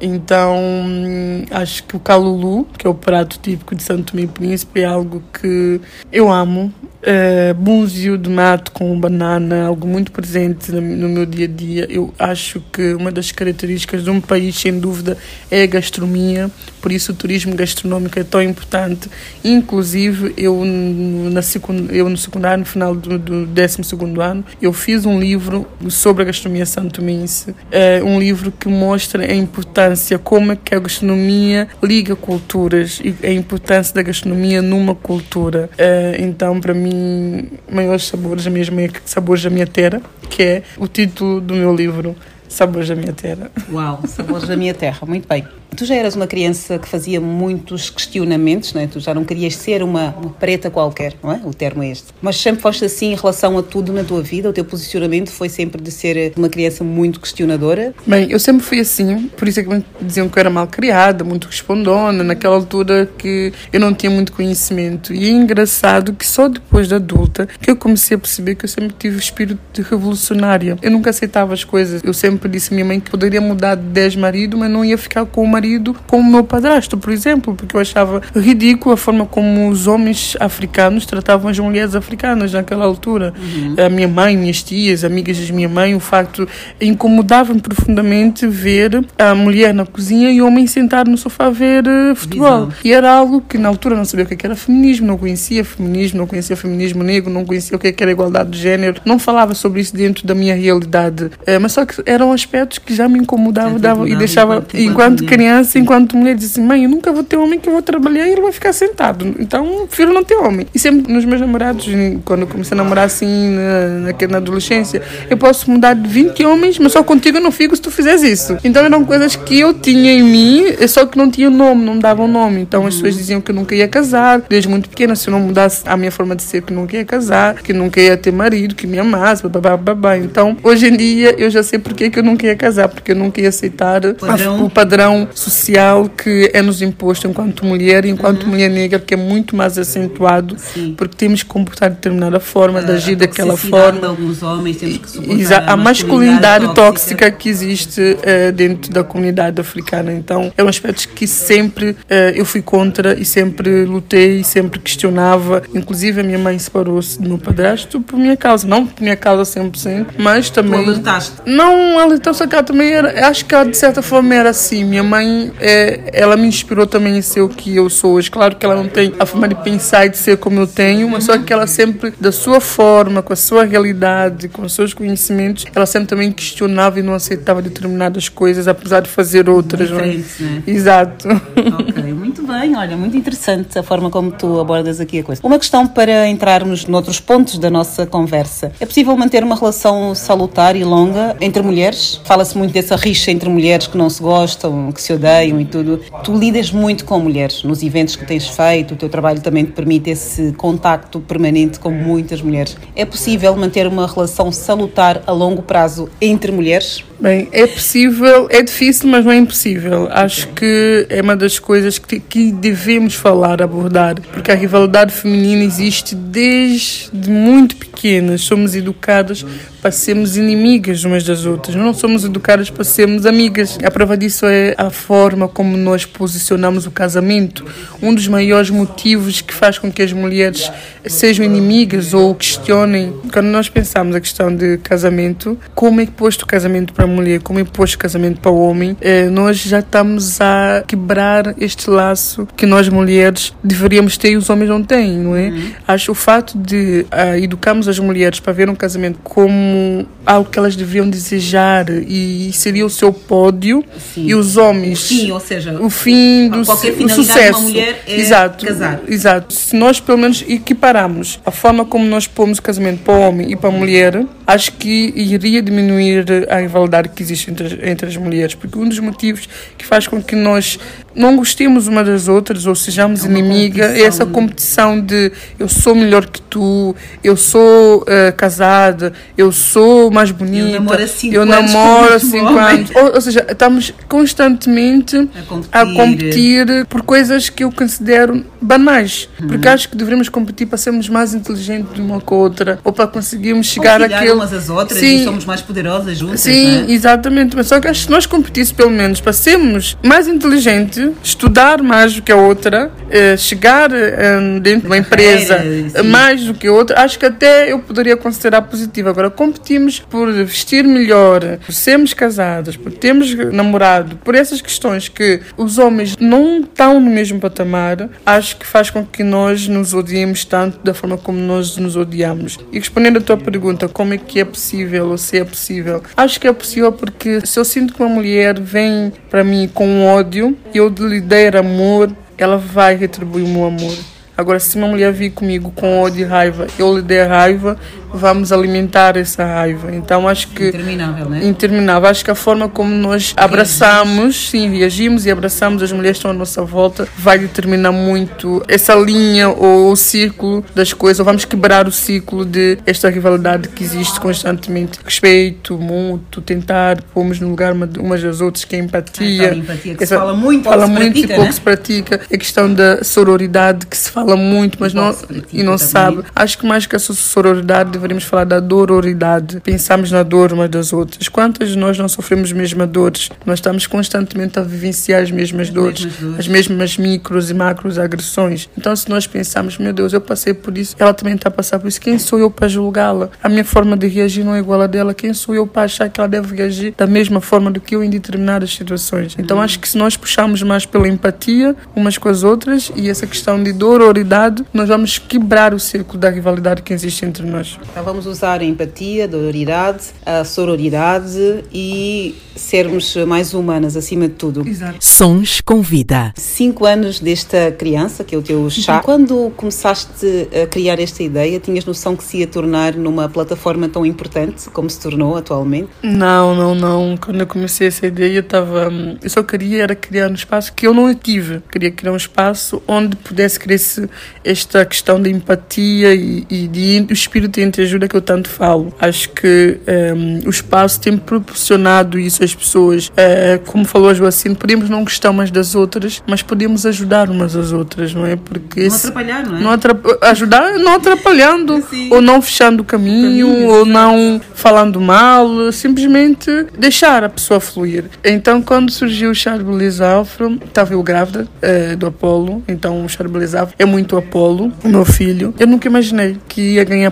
Então, hum, acho que o calulu, que é o prato típico de Santo Tomé e Príncipe, é algo que eu amo. Uh, búzio de mato com banana, algo muito presente no, meu dia a dia. Eu acho que uma das características de um país, sem dúvida, é a gastronomia. Por isso, o turismo gastronômico é tão importante. Inclusive, eu na secund, eu no secundário, no final do, do 12 ano, eu fiz um livro sobre a gastronomia santomense. Uh, um livro que mostra a importância, como é que a gastronomia liga culturas e a importância da gastronomia numa cultura. Uh, então, para mim, maiores sabores da minha, sabores da minha terra, que é o título do meu livro, Sabores da minha terra. Uau, Sabores da minha terra, muito bem. Tu já eras uma criança que fazia muitos questionamentos, não é? Tu já não querias ser uma, uma preta qualquer, não é? O termo é este. Mas sempre foste assim em relação a tudo na tua vida? O teu posicionamento foi sempre de ser uma criança muito questionadora? Bem, eu sempre fui assim, por isso é que me diziam que eu era mal criada, muito respondona, naquela altura que eu não tinha muito conhecimento. E é engraçado que só depois de adulta que eu comecei a perceber que eu sempre tive o espírito de revolucionária. Eu nunca aceitava as coisas. Eu sempre disse à minha mãe que poderia mudar de 10 maridos, mas não ia ficar com o marido como o meu padrasto, por exemplo, porque eu achava ridículo a forma como os homens africanos tratavam as mulheres africanas naquela altura. Uhum. A minha mãe, minhas tias, amigas da minha mãe, o facto incomodava-me profundamente ver a mulher na cozinha e o homem sentado no sofá a ver uh, futebol. Visão. E era algo que na altura não sabia o que era feminismo, não conhecia feminismo, não conhecia feminismo negro, não conhecia o que era igualdade de género, não falava sobre isso dentro da minha realidade. Uh, mas só que eram aspectos que já me incomodavam e deixava, enquanto, enquanto criança, enquanto mulher, disse assim, mãe, eu nunca vou ter homem que eu vou trabalhar e ele vai ficar sentado. Então, prefiro não ter homem. E sempre nos meus namorados, quando eu comecei a namorar assim, na, na, na adolescência, eu posso mudar de 20 homens, mas só contigo eu não fico se tu fizeres isso. Então, eram coisas que eu tinha em mim, só que não tinha nome, não davam nome. Então, as pessoas diziam que eu nunca ia casar, desde muito pequena, se eu não mudasse a minha forma de ser, que nunca ia casar, que nunca ia ter marido, que me amasse, babá, babá. Então, hoje em dia, eu já sei porque que eu nunca ia casar, porque eu nunca ia aceitar padrão. O padrão social que é nos imposto enquanto mulher e enquanto uhum. mulher negra, que é muito mais acentuado, Sim. porque temos que comportar de determinada forma, de agir daquela forma. De alguns homens, temos que suportar Exato. A masculinidade tóxica, tóxica que existe uh, dentro da comunidade africana. Então, é um aspecto que sempre uh, eu fui contra e sempre lutei e sempre questionava. Inclusive, a minha mãe separou-se do meu padrasto por minha causa. Não por minha causa 100%, mas também. Tu alertaste? Não, alertou-se que ela também era. Acho que ela, de certa forma, era assim. Minha mãe, é, ela me inspirou também a ser o que eu sou hoje. Claro que ela não tem a forma de pensar e de ser como eu tenho, mas só que ela sempre, da sua forma, com a sua realidade, com os seus conhecimentos, ela sempre também questionava e não aceitava determinadas coisas, apesar de fazer outras. É? Né? Exato. Ok, muito bem. Olha, muito interessante a forma como tu abordas aqui a coisa. Uma questão para entrarmos noutros pontos da nossa conversa. É possível manter uma relação salutar e longa entre mulheres? Fala-se muito dessa rixa entre mulheres que não se gostam, que se odeiam e tudo. Tu lidas muito com mulheres nos eventos que tens feito, o teu trabalho também te permite esse contacto permanente com muitas mulheres. É possível manter uma relação salutar a longo prazo entre mulheres? Bem, é possível, é difícil, mas não é impossível. Acho que é uma das coisas que, que devemos falar, abordar, porque a rivalidade feminina existe desde muito pequenas. Somos educadas para sermos inimigas umas das outras, não somos educadas para sermos amigas. A prova disso é a forma como nós posicionamos o casamento. Um dos maiores motivos que faz com que as mulheres sejam inimigas ou questionem, quando nós pensamos a questão de casamento, como é posto o casamento para a mulher, como é posto o casamento para o homem, eh, nós já estamos a quebrar este laço que nós mulheres deveríamos ter e os homens não têm, não é? Uhum. Acho o fato de uh, educarmos as mulheres para ver um casamento como algo que elas deveriam desejar e seria o seu pódio Sim. e os homens o fim, ou seja, o fim do qualquer o sucesso. uma mulher é exato, casar. Exato. Se nós pelo menos equipararmos a forma como nós pomos o casamento para o homem e para a mulher, acho que iria diminuir a rivalidade que existe entre, entre as mulheres, porque um dos motivos que faz com que nós não gostemos uma das outras ou sejamos É uma inimigas, competição, essa né? competição de eu sou melhor que tu, eu sou eh, casada, eu sou mais bonita, namoro há cinco eu anos namoro há cinco homem. anos. Ou, ou seja, estamos constantemente a competir. por coisas que eu considero banais. Uhum. Porque acho que deveríamos competir para sermos mais inteligentes de uma com a outra ou para conseguirmos chegar Confiar àquele. umas às outras Sim, e somos mais poderosas juntas, Sim, né? exatamente. Mas só que acho que se nós competíssemos pelo menos para sermos mais inteligentes, estudar mais do que a outra, eh, chegar eh, dentro de uma empresa mais do que a outra, acho que até eu poderia considerar positivo. Agora, competimos por vestir melhor, por sermos casadas, por termos namorado, por essas questões que os homens não estão no mesmo patamar, acho que faz com que nós nos odiemos tanto da forma como nós nos odiamos. E respondendo à tua pergunta, como é que é possível ou se é possível? Acho que é possível porque se eu sinto que uma mulher vem para mim com ódio eu lhe der amor, ela vai retribuir o meu amor. Agora, se uma mulher vir comigo com ódio e raiva, eu lhe der raiva, vamos alimentar essa raiva. Então, acho que. Interminável, né? Interminável. Acho que a forma como nós abraçamos, sim, reagimos e abraçamos as mulheres que estão à nossa volta, vai determinar muito essa linha ou o círculo das coisas. Ou vamos quebrar o ciclo de esta rivalidade que existe constantemente. Respeito mútuo, tentar pormos no lugar uma- umas das outras, que é empatia. Aquela empatia que se fala muito, fala muito pratica, e pouco né? se pratica. A questão da sororidade, que se fala muito, mas não, e não sabe. Acho que mais que a sororidade, deveríamos falar da dororidade. Pensamos na dor umas das outras. Quantas de nós não sofremos as mesmas dores? Nós estamos constantemente a vivenciar as mesmas dores, mesmas dores. as mesmas micros e macros agressões. Então, se nós pensarmos, meu Deus, eu passei por isso, ela também está a passar por isso, quem sou eu para julgá-la? A minha forma de reagir não é igual à dela. Quem sou eu para achar que ela deve reagir da mesma forma do que eu em determinadas situações? Então, acho que se nós puxarmos mais pela empatia umas com as outras e essa questão de dororidade, nós vamos quebrar o círculo da rivalidade que existe entre nós. Então vamos usar a empatia, a dororidade, a sororidade e sermos mais humanas acima de tudo. Exato. Sons com vida. Cinco anos desta criança, que é o teu chá. Quando começaste a criar esta ideia, tinhas noção que se ia tornar numa plataforma tão importante como se tornou atualmente? Não, não, não. Quando eu comecei essa ideia, eu estava. hum, Eu só queria era criar um espaço que eu não tive. Queria criar um espaço onde pudesse crescer esta questão de empatia e, e de o espírito de entreajuda que eu tanto falo. Acho que hum, o espaço tem proporcionado isso às pessoas. Eh, como falou a Joacine, podemos não gostar umas das outras, mas podemos ajudar umas às outras, não é? Porque Não esse- atrapalhar, não é? não atrap- ajudar não atrapalhando ou não fechando o caminho, ou não falando mal, simplesmente deixar a pessoa fluir. Então, quando surgiu o Charbeliz Afro, estava eu grávida eh, do Apolo, então o Charbeliz Afro é muito Apolo, o meu filho. Eu nunca imaginei que ia ganhar a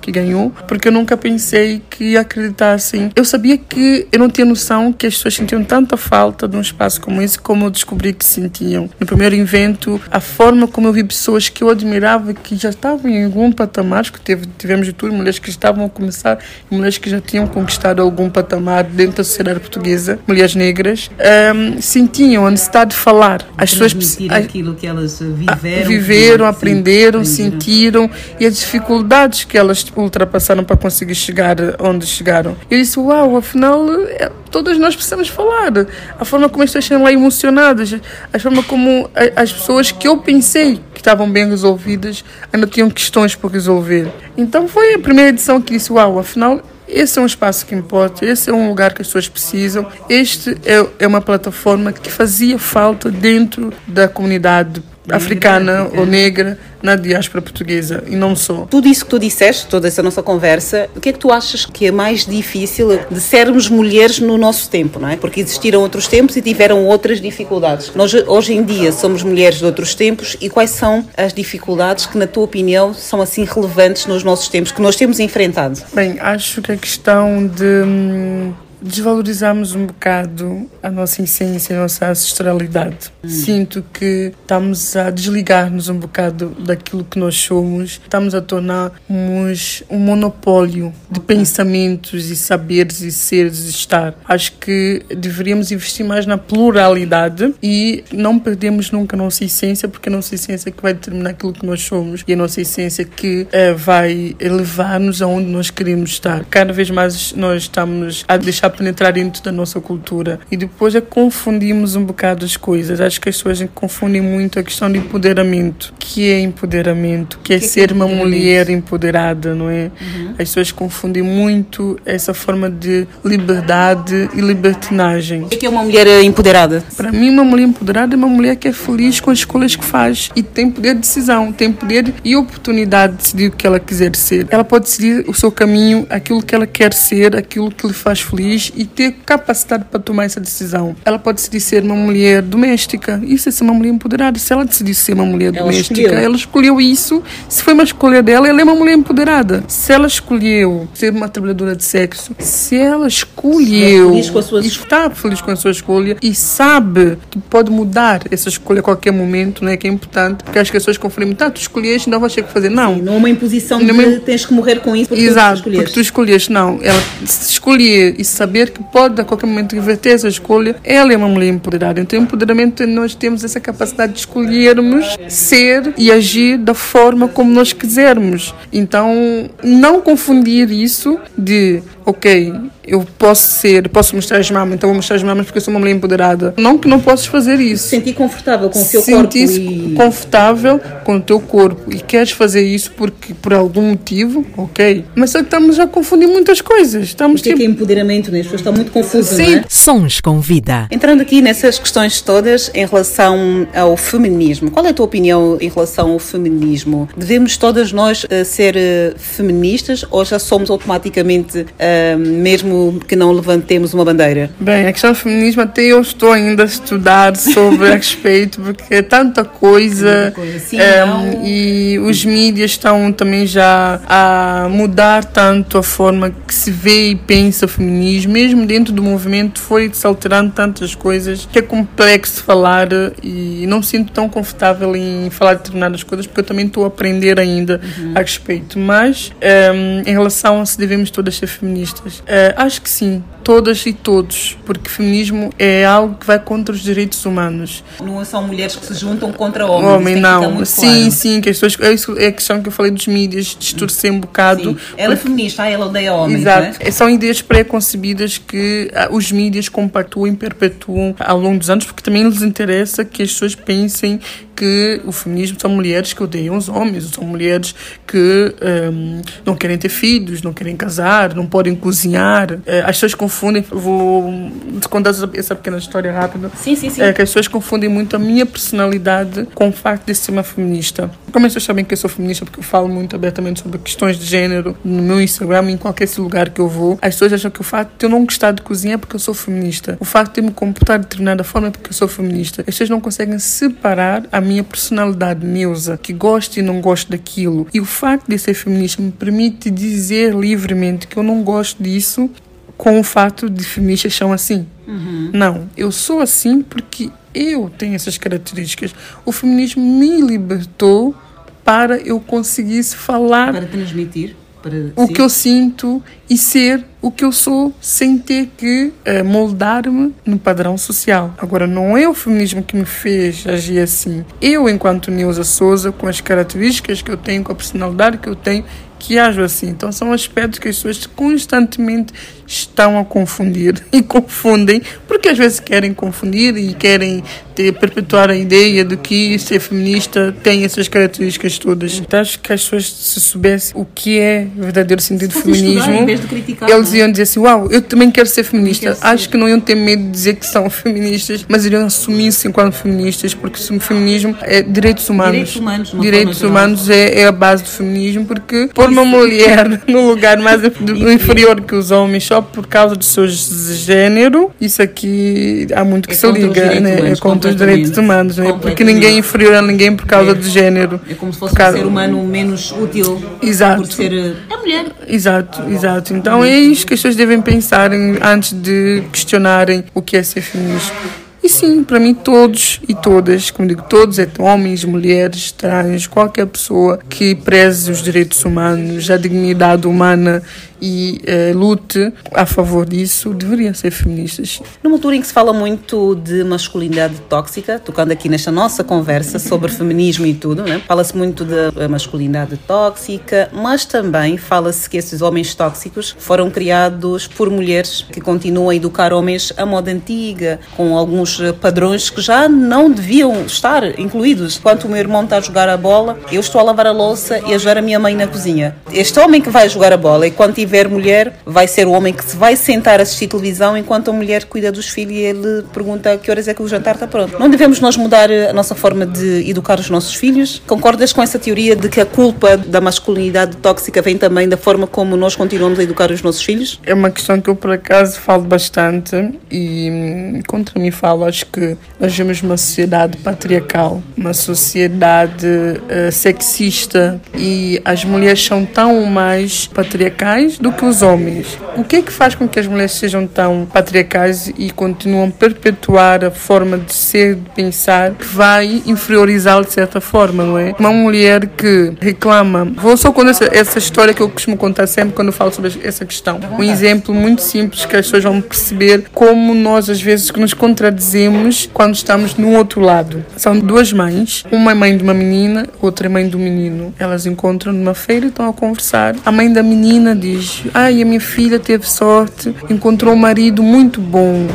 que ganhou, porque eu nunca pensei que ia acreditar assim. Eu sabia que eu não tinha noção que as pessoas sentiam tanta falta de um espaço como esse, como eu descobri que sentiam. No primeiro evento, a forma como eu vi pessoas que eu admirava que já estavam em algum patamar, que teve, tivemos de tudo, mulheres que estavam a começar mulheres que já tinham conquistado algum patamar dentro da sociedade portuguesa, mulheres negras, ehm, sentiam a necessidade de falar. As pessoas aquilo que elas viveram. viveram, sim, aprenderam, sentiram e as dificuldades que elas ultrapassaram para conseguir chegar onde chegaram. Eu disse, uau, afinal, é, todas nós precisamos falar. A forma como as pessoas estão lá emocionadas, a forma como as pessoas que eu pensei que estavam bem resolvidas ainda tinham questões por resolver. Então foi a primeira edição que disse, uau, afinal esse é um espaço que importa, esse é um lugar que as pessoas precisam. Este é, é uma plataforma que fazia falta dentro da comunidade africana ou negra na diáspora portuguesa e não só. Tudo isso que tu disseste, toda essa nossa conversa, o que é que tu achas que é mais difícil de sermos mulheres no nosso tempo, não é? Porque existiram outros tempos e tiveram outras dificuldades. Nós hoje em dia somos mulheres de outros tempos e quais são as dificuldades que, na tua opinião, são assim relevantes nos nossos tempos, que nós temos enfrentado? Bem, acho que a questão de hum, desvalorizarmos um bocado a nossa essência, a nossa ancestralidade. Sinto que estamos a desligar-nos um bocado daquilo que nós somos, estamos a tornar-nos um monopólio de pensamentos e saberes e seres e estar. Acho que deveríamos investir mais na pluralidade e não perdemos nunca a nossa essência, porque a nossa essência é que vai determinar aquilo que nós somos e a nossa essência que eh, vai levar-nos aonde nós queremos estar. Cada vez mais nós estamos a deixar a penetrar dentro da nossa cultura. E depois é que confundimos um bocado as coisas. Acho que as pessoas confundem muito a questão de empoderamento. O que é empoderamento? O que é que é ser uma empoderamento? mulher empoderada, não é? Uhum. As pessoas confundem muito essa forma de liberdade e libertinagem. O que é uma mulher empoderada? Para mim, uma mulher empoderada é uma mulher que é feliz com as escolhas que faz e tem poder de decisão, tem poder e oportunidade de decidir o que ela quiser ser. Ela pode decidir o seu caminho, aquilo que ela quer ser, aquilo que lhe faz feliz e ter capacidade para tomar essa decisão. Ela pode decidir ser uma mulher doméstica. Isso é ser uma mulher empoderada. Se ela decidir ser uma mulher Ela doméstica, escolheu. ela escolheu isso. Se foi uma escolha dela, ela é uma mulher empoderada. Se ela escolheu ser uma trabalhadora de sexo, se ela escolheu feliz com a sua e está feliz com a sua escolha e sabe que pode mudar essa escolha a qualquer momento, não é? Que é importante, porque as pessoas confundem ah, tu escolheste, não vais ter que fazer. Não. Não é uma imposição Não é de uma- tens que morrer com isso porque Exato, tu porque escolheste. tu escolheste, não. Ela se escolher e saber que pode a qualquer momento reverter essa escolha, ela é uma mulher empoderada. Então, empoderamento, nós temos essa capacidade de escolhermos ser e agir da forma como nós quisermos. Então, não confundir isso de, ok, eu posso ser, posso mostrar as mamas, então vou mostrar as mamas porque eu sou uma mulher empoderada. Não que não possas fazer isso. Sentir confortável com o teu corpo Sentir-se e... confortável com o teu corpo e queres fazer isso porque por algum motivo, ok. Mas só que estamos a confundir muitas coisas. Estamos O que é, que é empoderamento, né? As pessoas estão muito confusas, Sim. não é? Sons com vida. Entrando aqui nessas questões todas em relação ao feminismo, qual é a tua opinião em relação ao feminismo? Devemos todas nós eh, ser eh, feministas ou já somos automaticamente, eh, mesmo que não levantemos uma bandeira? Bem, a questão do feminismo até eu estou ainda a estudar sobre a respeito, porque é tanta coisa, Sim, eh, não. e os mídias estão também já a mudar tanto a forma que se vê e pensa o feminismo, mesmo dentro do movimento foi se alterando tantas coisas que é complexo falar e não me sinto tão confortável em falar de determinadas coisas porque eu também estou a aprender ainda a respeito. Mas eh, em relação a se devemos todas ser feministas, eh, acho que sim, todas e todos, porque feminismo é algo que vai contra os direitos humanos. Não são mulheres que se juntam contra homens. Homem, não. Sim, claro. sim, pessoas. É, é a questão que eu falei dos mídias, distorcer um bocado. Ela é porque- feminista, ah, ela odeia homens, Exato. né? São ideias pré-concebidas que ah, os mídias compactuam e perpetuam ao longo dos anos, porque também lhes interessa que as pessoas pensem que o feminismo são mulheres que odeiam os homens, são mulheres que ahm, não querem ter filhos, não querem casar, não podem cozinhar. Eh, as pessoas confundem, vou te contar essa- pequena história rápida. Sim, sim, sim. É que as pessoas confundem muito a minha personalidade com o facto de ser uma feminista. Como as pessoas sabem que eu sou feminista porque eu falo muito abertamente sobre questões de género no meu Instagram, em qualquer lugar que eu vou, as pessoas acham que o facto de eu não gostar de cozinhar é porque eu sou feminista. O facto de eu me comportar de determinada forma é porque eu sou feminista. As pessoas não conseguem separar a minha personalidade, Neuza, que gosto e não gosto daquilo. E o facto de ser feminista me permite dizer livremente que eu não gosto disso com o fato de feministas são assim. Uhum. Não, eu sou assim porque eu tenho essas características. O feminismo me libertou para eu conseguisse falar Para transmitir. Para, o sim. que eu sinto e ser o que eu sou sem ter que eh, moldar-me no padrão social. Agora, não é o feminismo que me fez agir assim. Eu, enquanto Neuza Souza, com as características que eu tenho, com a personalidade que eu tenho, que ajo assim. Então, são aspectos que as pessoas constantemente estão a confundir e confundem, porque às vezes querem confundir e querem ter, perpetuar a ideia de que ser feminista tem essas características todas. Então, acho que as pessoas, se soubessem o que é o verdadeiro sentido estudar, feminismo, criticar, eles é? iam dizer assim: Uau, eu também quero ser feminista. Acho que não iam ter medo de dizer que são feministas, mas iriam assumir-se enquanto feministas, porque o feminismo é direitos humanos. Direitos humanos, Direitos humanos é, é a base do feminismo, porque pôr uma mulher no lugar mais inferior que os homens só por causa do seu género, isso aqui há muito que É se liga, né? É humanos, contra os direitos humanos, né? porque ninguém é inferior a ninguém por causa do género. É como se fosse causa- um ser humano menos útil Exato. por ser. eh, É mulher. Exato, exato. Então é isso que as pessoas devem pensar antes de questionarem o que é ser feminista. E sim, para mim todos e todas, como digo, todos, é homens, mulheres, trans, qualquer pessoa que preze os direitos humanos, a dignidade humana e eh, lute a favor disso, deveriam ser feministas. Numa altura em que se fala muito de masculinidade tóxica, tocando aqui nesta nossa conversa sobre feminismo e tudo, né? fala-se muito da masculinidade tóxica, mas também fala-se que esses homens tóxicos foram criados por mulheres que continuam a educar homens à moda antiga, com alguns padrões que já não deviam estar incluídos. Enquanto o meu irmão está a jogar a bola, eu estou a lavar a louça e a ajudar a minha mãe na cozinha. Este homem que vai jogar a bola e quando tiver mulher, vai ser o homem que se vai sentar a assistir televisão enquanto a mulher cuida dos filhos e ele pergunta que horas é que o jantar está pronto. Não devemos nós mudar a nossa forma de educar os nossos filhos? Concordas com essa teoria de que a culpa da masculinidade tóxica vem também da forma como nós continuamos a educar os nossos filhos? É uma questão que eu, por acaso, falo bastante e hum, contra mim falo, acho que nós vemos uma sociedade patriarcal, uma sociedade uh, sexista e as mulheres são tão mais patriarcais do que os homens. O que é que faz com que as mulheres sejam tão patriarcais e continuam a perpetuar a forma de ser, de pensar, que vai inferiorizá-lo de certa forma, não é? Uma mulher que reclama. Vou só contar essa, essa história que eu costumo contar sempre quando falo sobre essa questão. Um exemplo muito simples que as pessoas vão perceber como nós às vezes nos contradizemos quando estamos no outro lado. São duas mães, uma é mãe de uma menina, outra é mãe do menino. Elas encontram numa feira e estão a conversar. A mãe da menina diz: Ai, a minha filha teve sorte, encontrou um marido muito bom.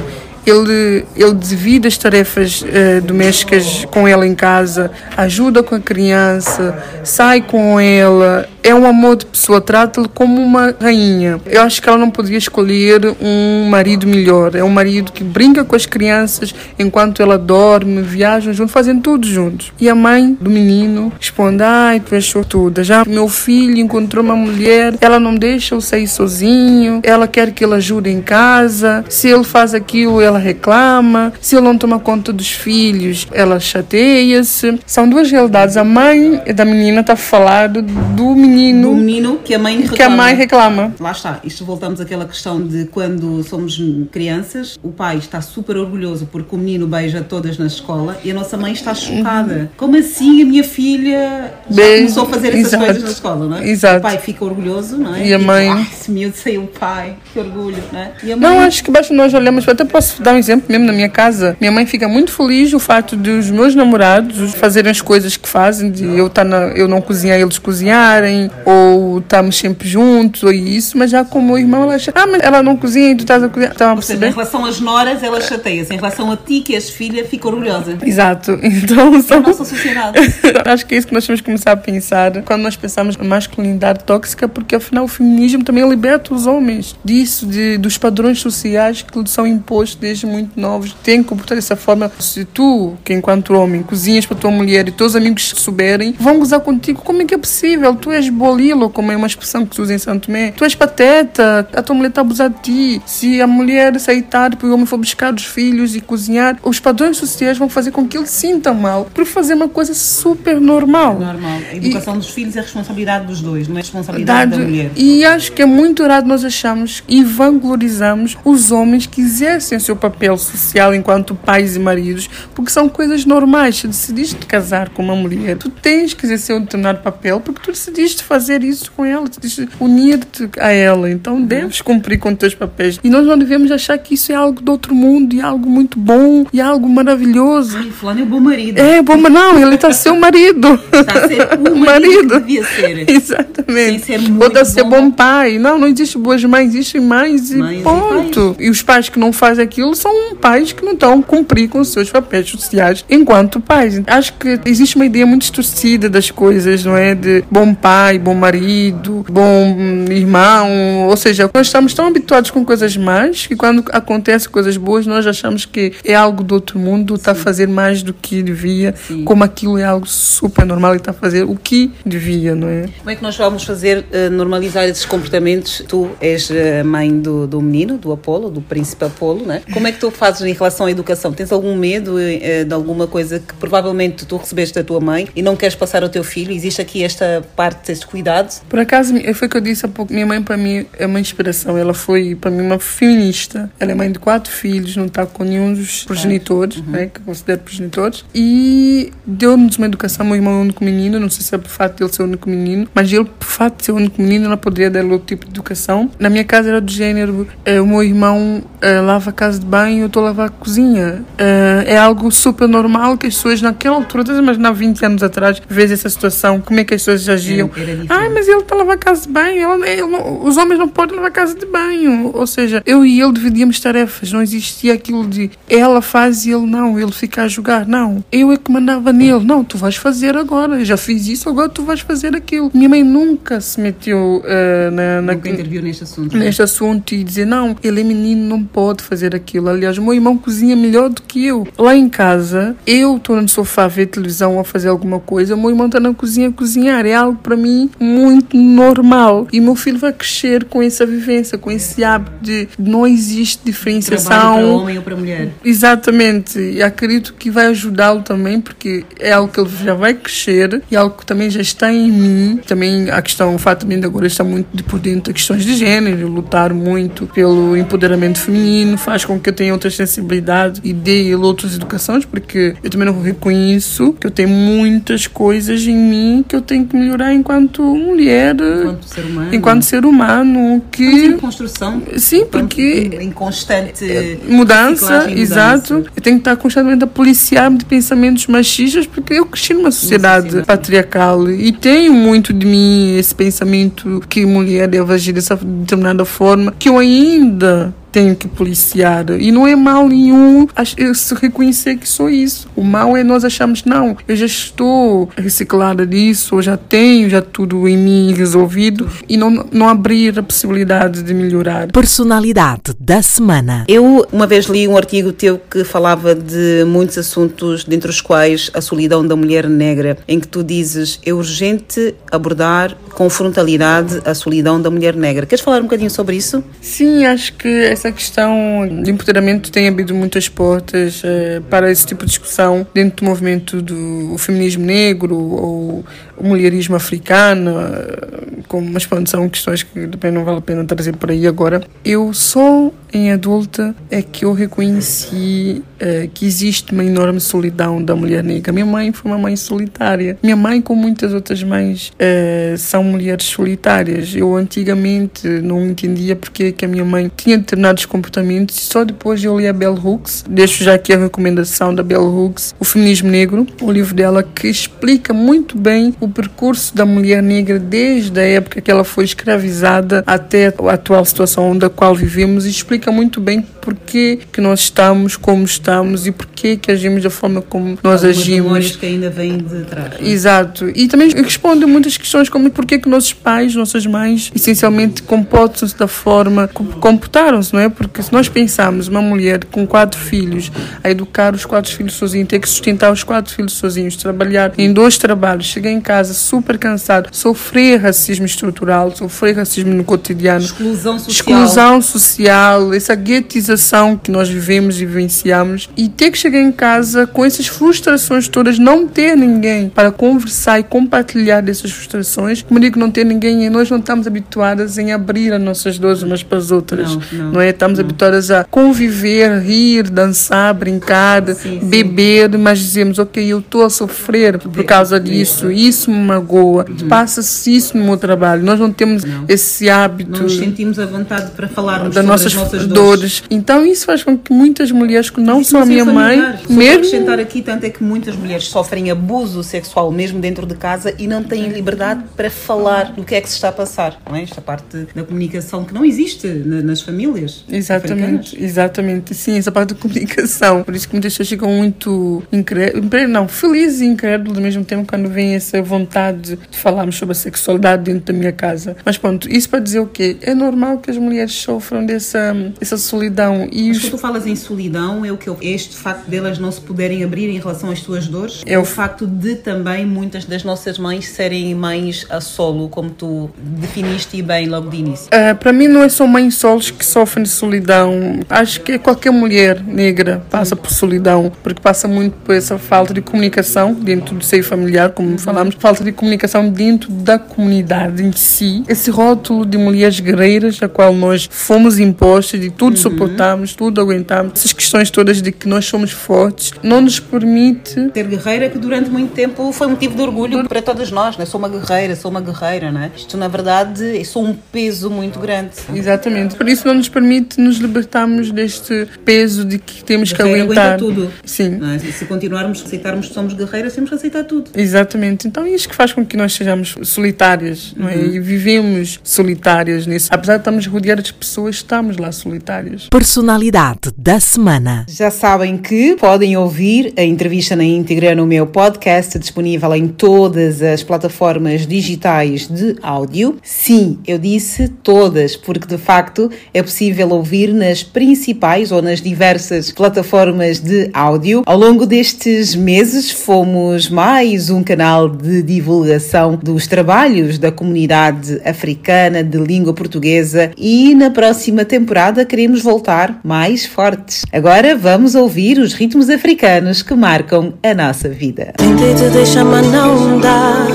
Ele, ele divide as tarefas eh, domésticas com ela em casa, ajuda com a criança, sai com ela, é um amor de pessoa, trata-lhe como uma rainha. Eu acho que ela não podia escolher um marido melhor. É um marido que brinca com as crianças enquanto ela dorme, viajam juntos, fazem tudo juntos. E a mãe do menino responde: Ai, tu és sortuda. Já meu filho encontrou uma mulher, ela não deixa eu sair sozinho, ela quer que ele ajude em casa. Se ele faz aquilo, ela reclama. Se ele não toma conta dos filhos, ela chateia-se. São duas realidades. A mãe da menina está falando do menino do menino que a mãe reclama. Que a mãe reclama. Lá está. Isto voltamos àquela questão de quando somos crianças, o pai está super orgulhoso porque o menino beija todas na escola e a nossa mãe está chocada. Uhum. Como assim a minha filha Beijo. começou a fazer essas Exato. coisas na escola, não é? Exato. O pai fica orgulhoso, não é? E a mãe. Ai, esse miúdo saiu o pai, que orgulho, não é? Mãe... Não, acho que basta nós olharmos, até posso dar um exemplo mesmo na minha casa. Minha mãe fica muito feliz o fato de os meus namorados fazerem as coisas que fazem, de eu, tá na, eu não cozinhar eles cozinharem, ou estamos sempre juntos, ou isso, mas já como irmão, ela acha, ah, mas ela não cozinha e tu estás a cozinhar. Tá a seja, em relação às noras, ela chateia-se. Em relação a ti, que és filha, fica orgulhosa. Exato. Então, são... É a nossa sociedade. Acho que é isso que nós temos que começar a pensar quando nós pensamos na masculinidade tóxica, porque afinal o feminismo também liberta os homens disso, de, dos padrões sociais que são impostos desde muito novos. Tem que comportar dessa forma. Se tu, que enquanto homem, cozinhas para tua mulher e teus amigos souberem, vão gozar contigo. Como é que é possível? Tu és bolilo, como é uma expressão que se usa em Santo Tomé. Tu és pateta, a tua mulher está a abusar de ti. Se a mulher aceitar porque o homem for buscar os filhos e cozinhar, os padrões sociais vão fazer com que ele sinta mal por fazer uma coisa super normal. Normal. A educação e, dos filhos é responsabilidade dos dois, não é responsabilidade da mulher. E acho que é muito errado nós achamos e vanglorizamos os homens que exercem o seu papel social enquanto pais e maridos, porque são coisas normais. Se decidiste casar com uma mulher, tu tens que exercer um determinado papel porque tu decidiste fazer isso com ela, decidiste unir-te a ela. Então deves cumprir com os teus papéis. E nós não devemos achar que isso é algo do outro mundo e algo muito bom e algo maravilhoso. Ai, fulano é bom marido. É, bom, mas não, ele está a ser o marido. Está a ser o marido. marido. devia ser. Exatamente. Ser Ou está a ser bom pai. Não, não existe boas mães, existem mães e mães ponto. E, e, os pais que não fazem aquilo são pais que não estão a cumprir com os seus papéis sociais enquanto pais. Acho que existe uma ideia muito distorcida das coisas, não é? De bom pai, bom marido, bom irmão. Ou seja, nós estamos tão habituados com coisas más que quando acontecem coisas boas nós achamos que é algo do outro mundo, está a fazer mais do que devia, Sim. como aquilo é algo super normal e está a fazer o que devia, não é? Como é que nós vamos fazer uh, normalizar esses comportamentos? Tu és a mãe do, do menino, do Apolo, do príncipe Apolo, né? Como Como é que tu fazes em relação à educação? Tens algum medo eh, de alguma coisa que provavelmente tu recebeste da tua mãe e não queres passar ao teu filho? Existe aqui esta parte deste cuidado? Por acaso, foi o que eu disse há pouco, minha mãe para mim é uma inspiração. Ela foi para mim uma feminista. Ela é mãe de quatro filhos, não está com nenhum dos progenitores, né, que eu considero progenitores. E deu-nos uma educação. Meu irmão é o único menino, não sei se é por fato de ele ser o único menino, mas ele, por fato de ser o único menino, ela poderia dar outro tipo de educação. Na minha casa era do género: eh, o meu irmão eh, lava a casa de banho, eu estou a lavar a cozinha. Eh, é algo super normal que as pessoas, naquela altura, mas há 20 anos atrás, vês essa situação, como é que as pessoas agiam. Ah, mas ele está a lavar a casa de banho, ele, ele não- os homens não podem lavar a casa de banho. Ou seja, eu e ele dividíamos tarefas, não existia aquilo de ela faz e ele não, ele fica a jogar. Não, eu é que mandava nele. Não, tu vais fazer agora, eu já fiz isso, agora tu vais fazer aquilo. Minha mãe nunca se meteu eh, na, na, Nunca interviu neste assunto. neste assunto e dizer não, ele é menino, não pode fazer aquilo. Aliás, o meu irmão cozinha melhor do que eu. Lá em casa, eu estou no sofá a ver televisão ou a fazer alguma coisa, o meu irmão está na cozinha a cozinhar. É algo para mim muito normal. E meu filho vai crescer com essa vivência, com esse hábito de não existe diferenciação. para homem ou para mulher. Exatamente, e acredito que vai ajudá-lo também, porque é algo que ele já vai crescer e algo que também já está em mim. Também a questão, o fato de agora estar muito por dentro de questões de gênero, lutar muito pelo empoderamento feminino, faz com que eu tenha outras sensibilidades e ele outras educações, porque eu também não reconheço que eu tenho muitas coisas em mim que eu tenho que melhorar enquanto mulher, Enquanto ser humano. enquanto ser humano, que Estamos em construção. Sim, porque Em, em constante mudança, reciclagem e exato. mudança. Eu tenho que estar constantemente a policiar-me de pensamentos machistas porque eu cresci numa sociedade patriarcal e tenho muito de mim esse pensamento que mulher deve agir dessa determinada forma que eu ainda tenho que policiar e não é mal nenhum se reconhecer que sou isso o mal é nós achamos não eu já estou reciclada disso eu já tenho já tudo em mim resolvido e não não abrir a possibilidade de melhorar Personalidade da semana. Eu uma vez li um artigo teu que falava de muitos assuntos, dentre os quais a solidão da mulher negra, em que tu dizes é urgente abordar com frontalidade a solidão da mulher negra. Queres falar um bocadinho sobre isso? Sim, acho que essa questão de empoderamento tem abrido muitas portas eh, para esse tipo de discussão dentro do movimento do feminismo negro ou o mulherismo africano, eh, como, mas pronto, são questões que também não vale a pena trazer por aí agora. Eu só em adulta é que eu reconheci eh, que existe uma enorme solidão da mulher negra. Minha mãe foi uma mãe solitária. Minha mãe, como muitas outras mães, eh, são mulheres solitárias. Eu antigamente não entendia porque que a minha mãe tinha determinados comportamentos e só depois de eu ler a Bell Hooks, deixo já aqui a recomendação da Bell Hooks, O Feminismo Negro, o livro dela que explica muito bem o percurso da mulher negra desde a época que ela foi escravizada até a atual situação da qual vivemos e explica muito bem porquê que nós estamos como estamos e porquê que agimos da forma como nós Algumas agimos. que ainda de trás. Exato. E também responde muitas questões como porquê que nossos pais, nossas mães, essencialmente comportam-se da forma como comportaram-se, não é? Porque se nós pensarmos uma mulher com quatro filhos, a educar os quatro filhos sozinhos, ter que sustentar os quatro filhos sozinhos, trabalhar em dois trabalhos, chegar em casa super cansado, sofrer racismo estrutural, sofrer racismo no cotidiano, Exclusão social. exclusão social, essa guetização que nós vivemos e vivenciamos e ter que chegar em casa com essas frustrações todas, não ter ninguém para conversar e compartilhar dessas frustrações. Como digo, não ter ninguém, nós não estamos habituadas em abrir as nossas dores umas para as outras, Não, não, não é? Estamos habituadas a conviver, rir, dançar, brincar, beber, mas dizemos, ok, eu estou a sofrer por causa disso, isso me magoa, passa-se isso no meu trabalho. Nós não temos esse hábito Não nos sentimos à vontade para falarmos das nossas, as nossas dores. dores. Então isso faz com que muitas mulheres que não são a minha mãe, para mesmo acrescentar aqui, tanto é que muitas mulheres sofrem abuso sexual mesmo dentro de casa e não têm liberdade para falar do que é que se está a passar. Não é? Esta parte da comunicação que não existe na- nas famílias. Africanas. Exatamente, exatamente. Sim, essa parte da comunicação. Por isso que muitas pessoas ficam muito incrédulas, não, felizes e incrédulas ao mesmo tempo quando vem essa vontade de falarmos sobre a sexualidade dentro da minha casa. Mas pronto, isso para dizer o quê? É normal que as mulheres sofram dessa, essa solidão. E Mas os- quando tu falas em solidão, é o que eu, é este facto delas não se poderem abrir em relação às suas dores? É o o facto de também muitas das nossas mães serem mães a solo, como tu definiste bem logo de início. Ah, para mim não é só mães solos que sofrem de solidão. Acho que qualquer mulher negra passa por solidão, porque passa muito por essa falta de comunicação dentro do seio familiar, como falamos, falta de comunicação dentro da comunidade em si. Esse rótulo de mulheres guerreiras, a qual nós fomos impostos, de tudo suportamos, tudo aguentamos, essas questões todas de que nós somos fortes, não nos permite Ser guerreira que durante muito tempo foi motivo de orgulho para todas nós, né? Sou uma guerreira, sou uma guerreira, né? Isto na verdade é só um peso muito grande. Exatamente. Por isso não nos permite nos libertarmos deste peso de que temos que aguentar. aguenta tudo. Sim. é? Se continuarmos a aceitarmos que somos guerreiras, temos que aceitar tudo. Exatamente. Então é isso que faz com que nós sejamos solitárias, não é? Uhum. E vivemos solitárias nisso. Apesar de estarmos rodeadas de pessoas, estamos lá solitárias. Personalidade da semana. Já sabem que podem ouvir a entrevista na íntegra no meu podcast, disponível em todas as plataformas digitais de áudio. Sim, eu disse todas, porque de facto é possível ouvir nas principais ou nas diversas plataformas de áudio. Ao longo destes meses, fomos mais um canal de divulgação dos trabalhos da comunidade africana de língua portuguesa e na próxima temporada queremos voltar mais fortes. Agora vamos ouvir os ritmos africanos que marcam a nossa vida. Tentei te deixar, mas não dá.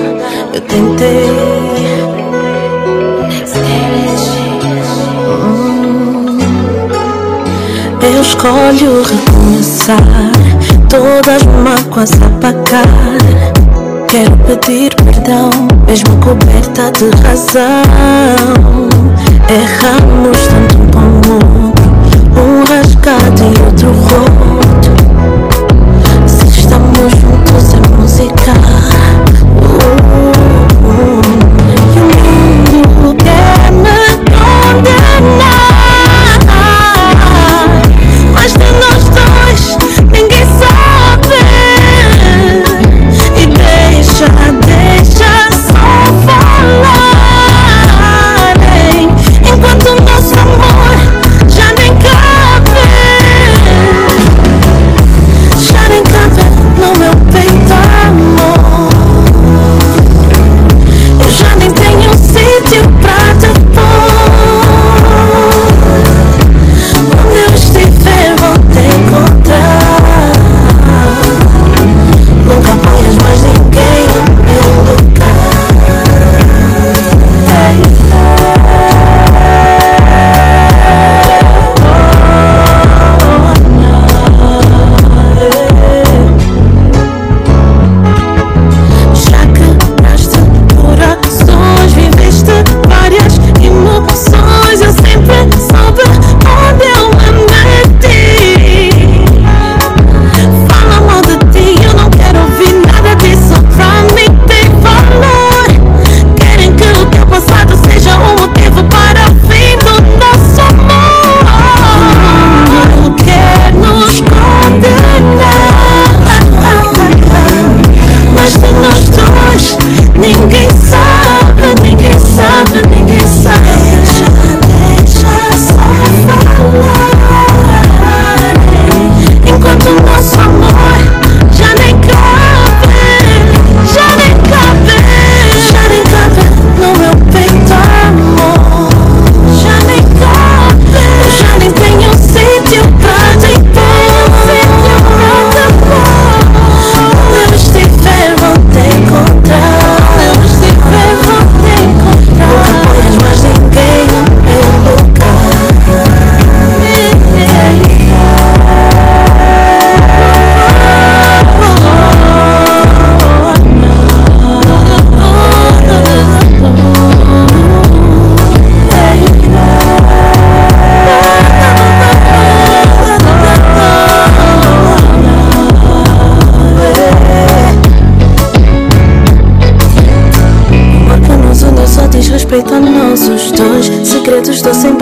Eu tentei. Eu escolho recomeçar. Todas as mágoas apagar. Quero pedir perdão, mesmo coberta de razão. Erramos tanto como um rasgado e outro roto. Se estamos juntos é música. Uh,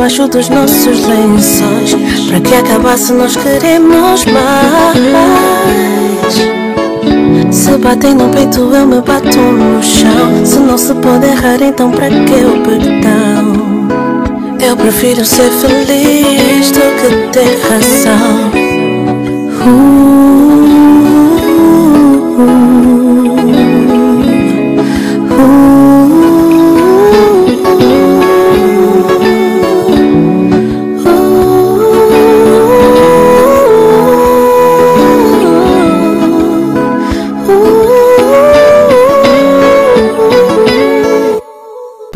doces embaixo dos nossos lençóis. Para que acabasse, nós queremos mais. Se batem no peito, eu me bato no chão. Se não se pode errar, então para que o perdão? Eu prefiro ser feliz do que ter razão.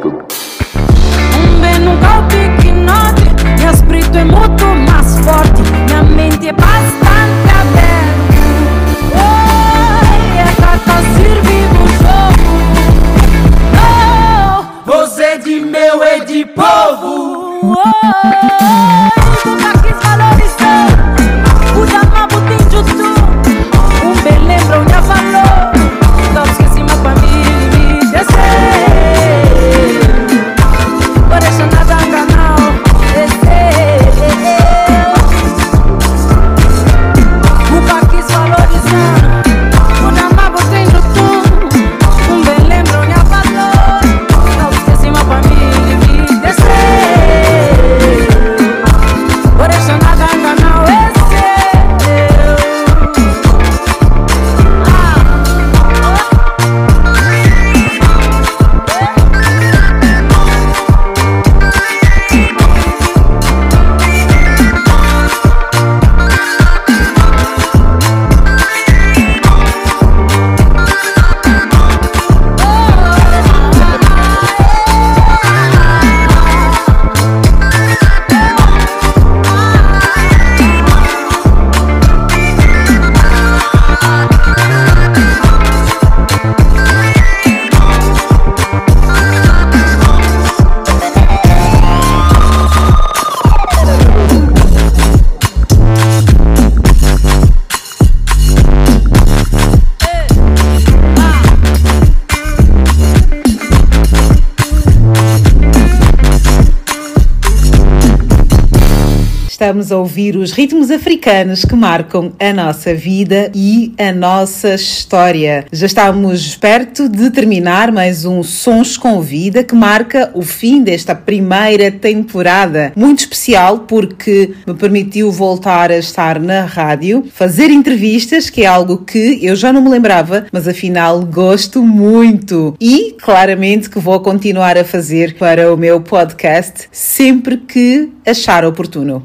Um bem num golpe que note, meu espírito é muito mais forte, minha mente é bastante aberta. Oi, é pra tá servir o jogo. Oh, você você de meu é de povo. Oh, oh, ouvir os ritmos africanos que marcam a nossa vida e a nossa história. Já estamos perto de terminar mais um Sons com Vida que marca o fim desta primeira temporada. Muito especial porque me permitiu voltar a estar na rádio, fazer entrevistas, que é algo que eu já não me lembrava, mas afinal gosto muito. E claramente que vou continuar a fazer para o meu podcast sempre que achar oportuno.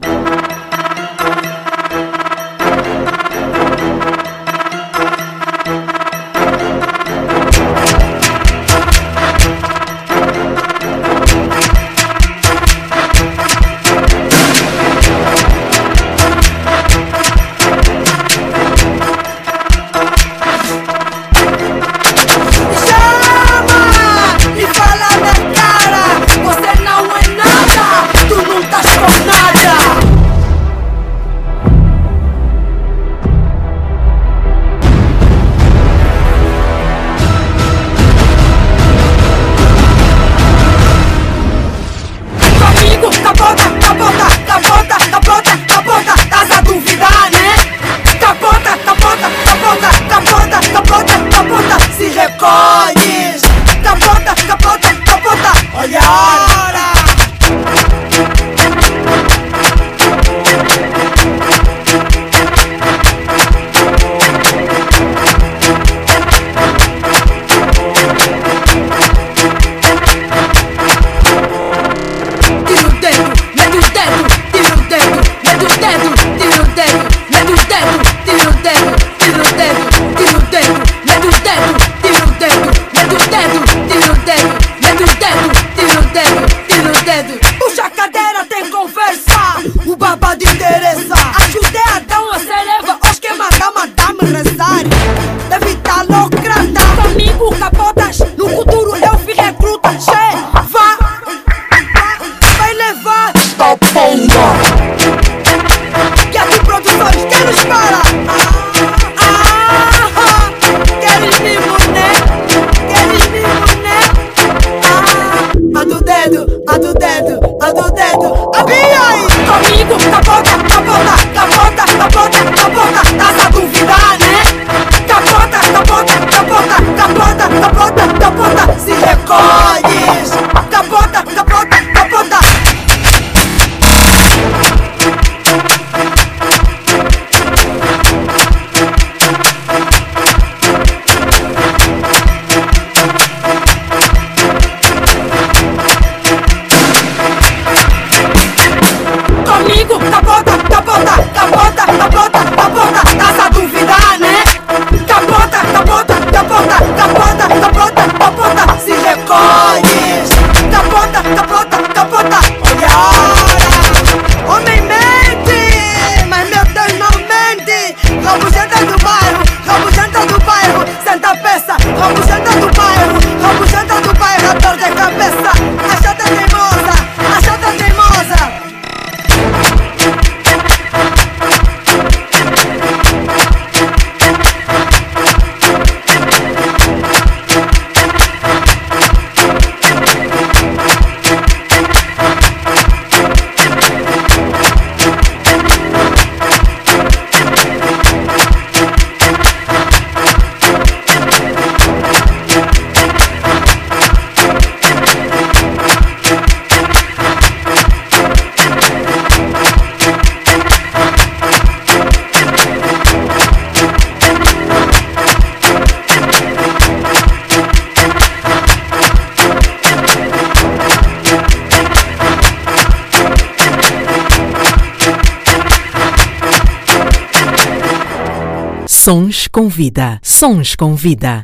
Com vida. Sons com vida.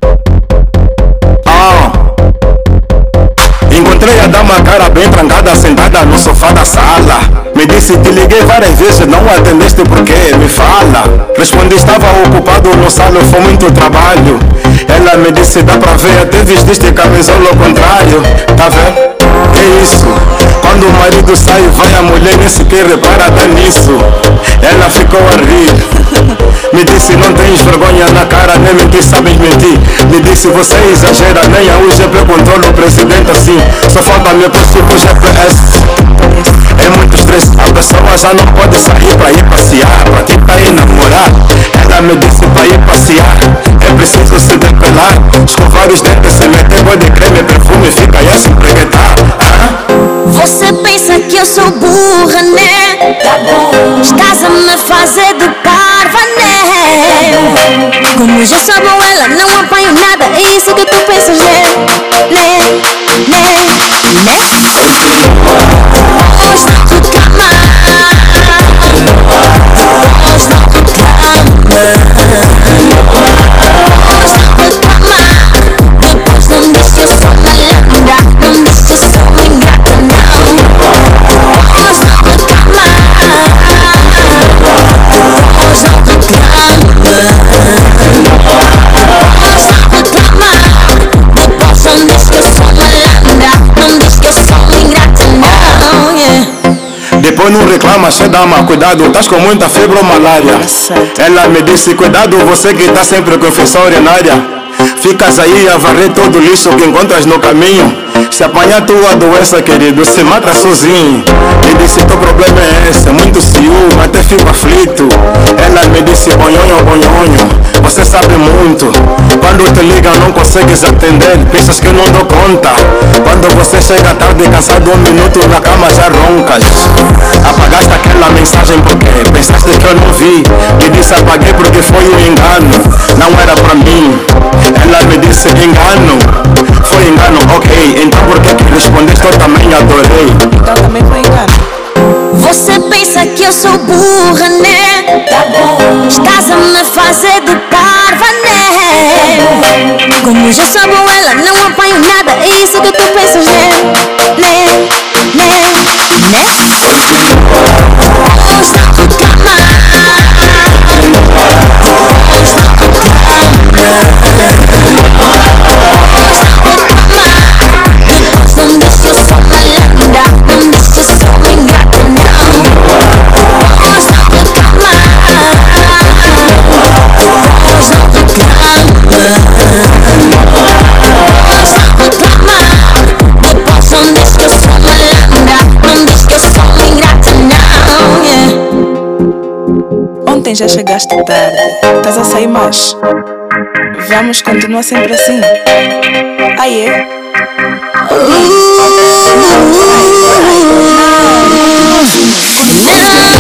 Encontrei a dama cara bem trancada sentada no sofá da sala Me disse te liguei várias vezes, não atendeste porque me fala Respondi estava ocupado no salão, foi muito trabalho Ela me disse dá pra ver, até vestiste camisola ao contrário Tá vendo? Que isso? Quando o marido sai vai a mulher nem sequer repara até nisso. Ela ficou a rir. Me disse não tens vergonha na cara, nem mentir sabes mentir. Me disse você exagera, nem a UGP controla o presidente assim. Só falta me pôr tipo GPS É muito estresse, a pessoa já não pode sair pra ir passear Pra tentar ir namorar Ela me disse pra ir passear É preciso se depelar Escovar os dentes, se meter bode creme, perfume Fica aí a se empreguetar Você pensa que eu sou burra, né? Tá bom. Estás a me fazer de parva, né? Como já sou bom, ela não apanho nada. É isso que tu pensas, né? Né? Né? Né? Reclama, che dama, cuidado, estás com muita febre ou malária. Ela me disse, cuidado, você que tá sempre com infecção urinária. Ficas aí a varrer todo o lixo que encontras no caminho. Se apanhar tua doença, querido, se mata sozinho. Me disse, teu problema é esse, muito ciúme, até fico aflito. Ela me disse, bonhonho, bonhonho, você sabe muito. Quando te ligam não consegues atender, pensas que não dou conta. Quando você chega tarde, cansado um minuto na cama já roncas. Apagaste aquela mensagem porque pensaste que eu não vi. Me disse apaguei porque foi um engano, não era pra mim. Ela me disse engano, foi engano, ok. Então por que respondeste eu também adorei? Então também foi engano. Você pensa que eu sou burra, né? Tá bom. Estás a me fazer de parva, né? Como já sou bom, ela não apanho nada. É isso que tu pensas, né? Né? Né? Né? Hoje não te cama. Ontem já chegaste tarde, estás a sair mais. Vamos continuar sempre assim. Aí é. Depois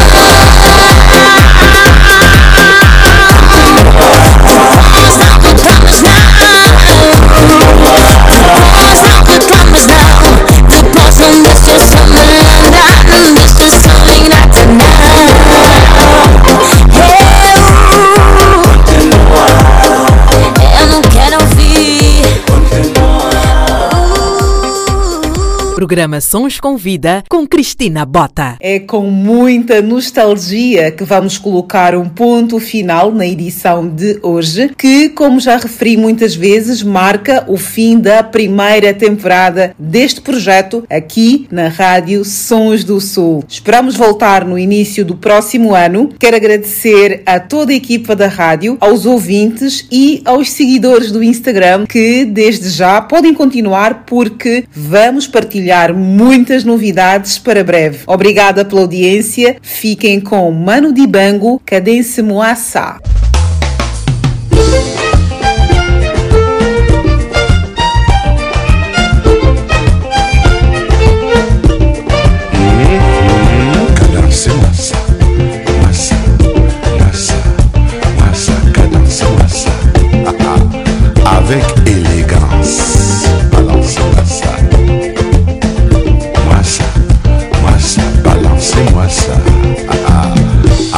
Programa Sons com Vida com Cristina Bota. É com muita nostalgia que vamos colocar um ponto final na edição de hoje, que, como já referi muitas vezes, marca o fim da primeira temporada deste projeto aqui na Rádio Sons do Sul. Esperamos voltar no início do próximo ano. Quero agradecer a toda a equipa da rádio, aos ouvintes e aos seguidores do Instagram que, desde já, podem continuar porque vamos partilhar muitas novidades para breve. Obrigada pela audiência. Fiquem com Mano Dibango, Cadence Moassá.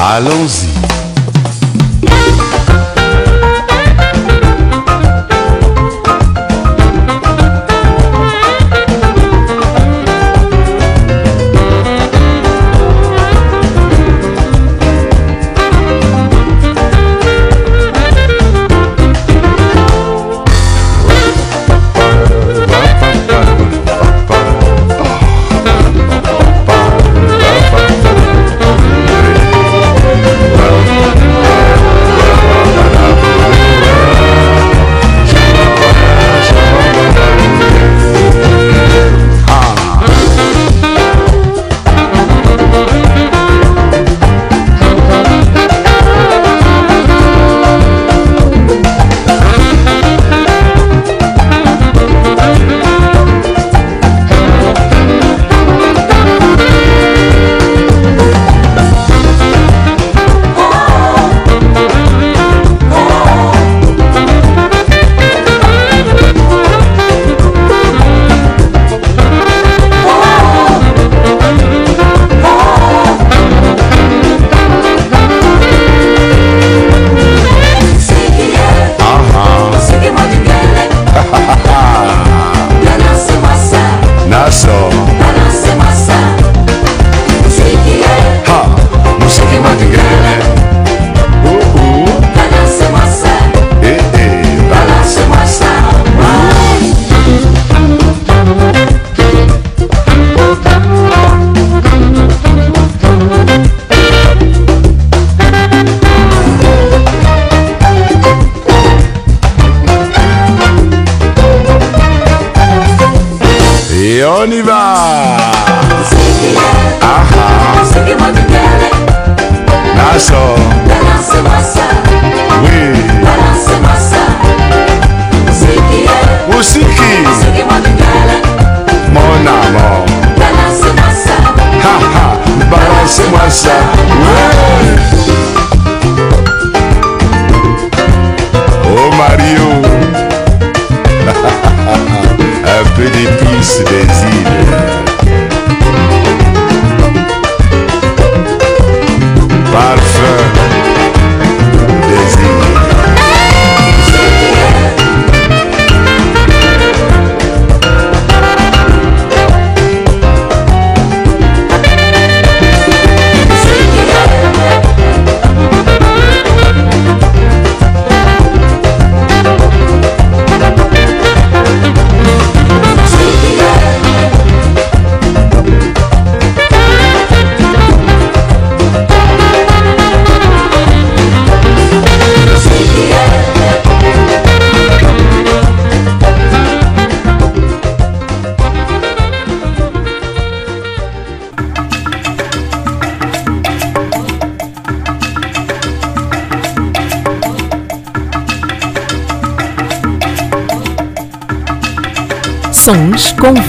Balancez-moi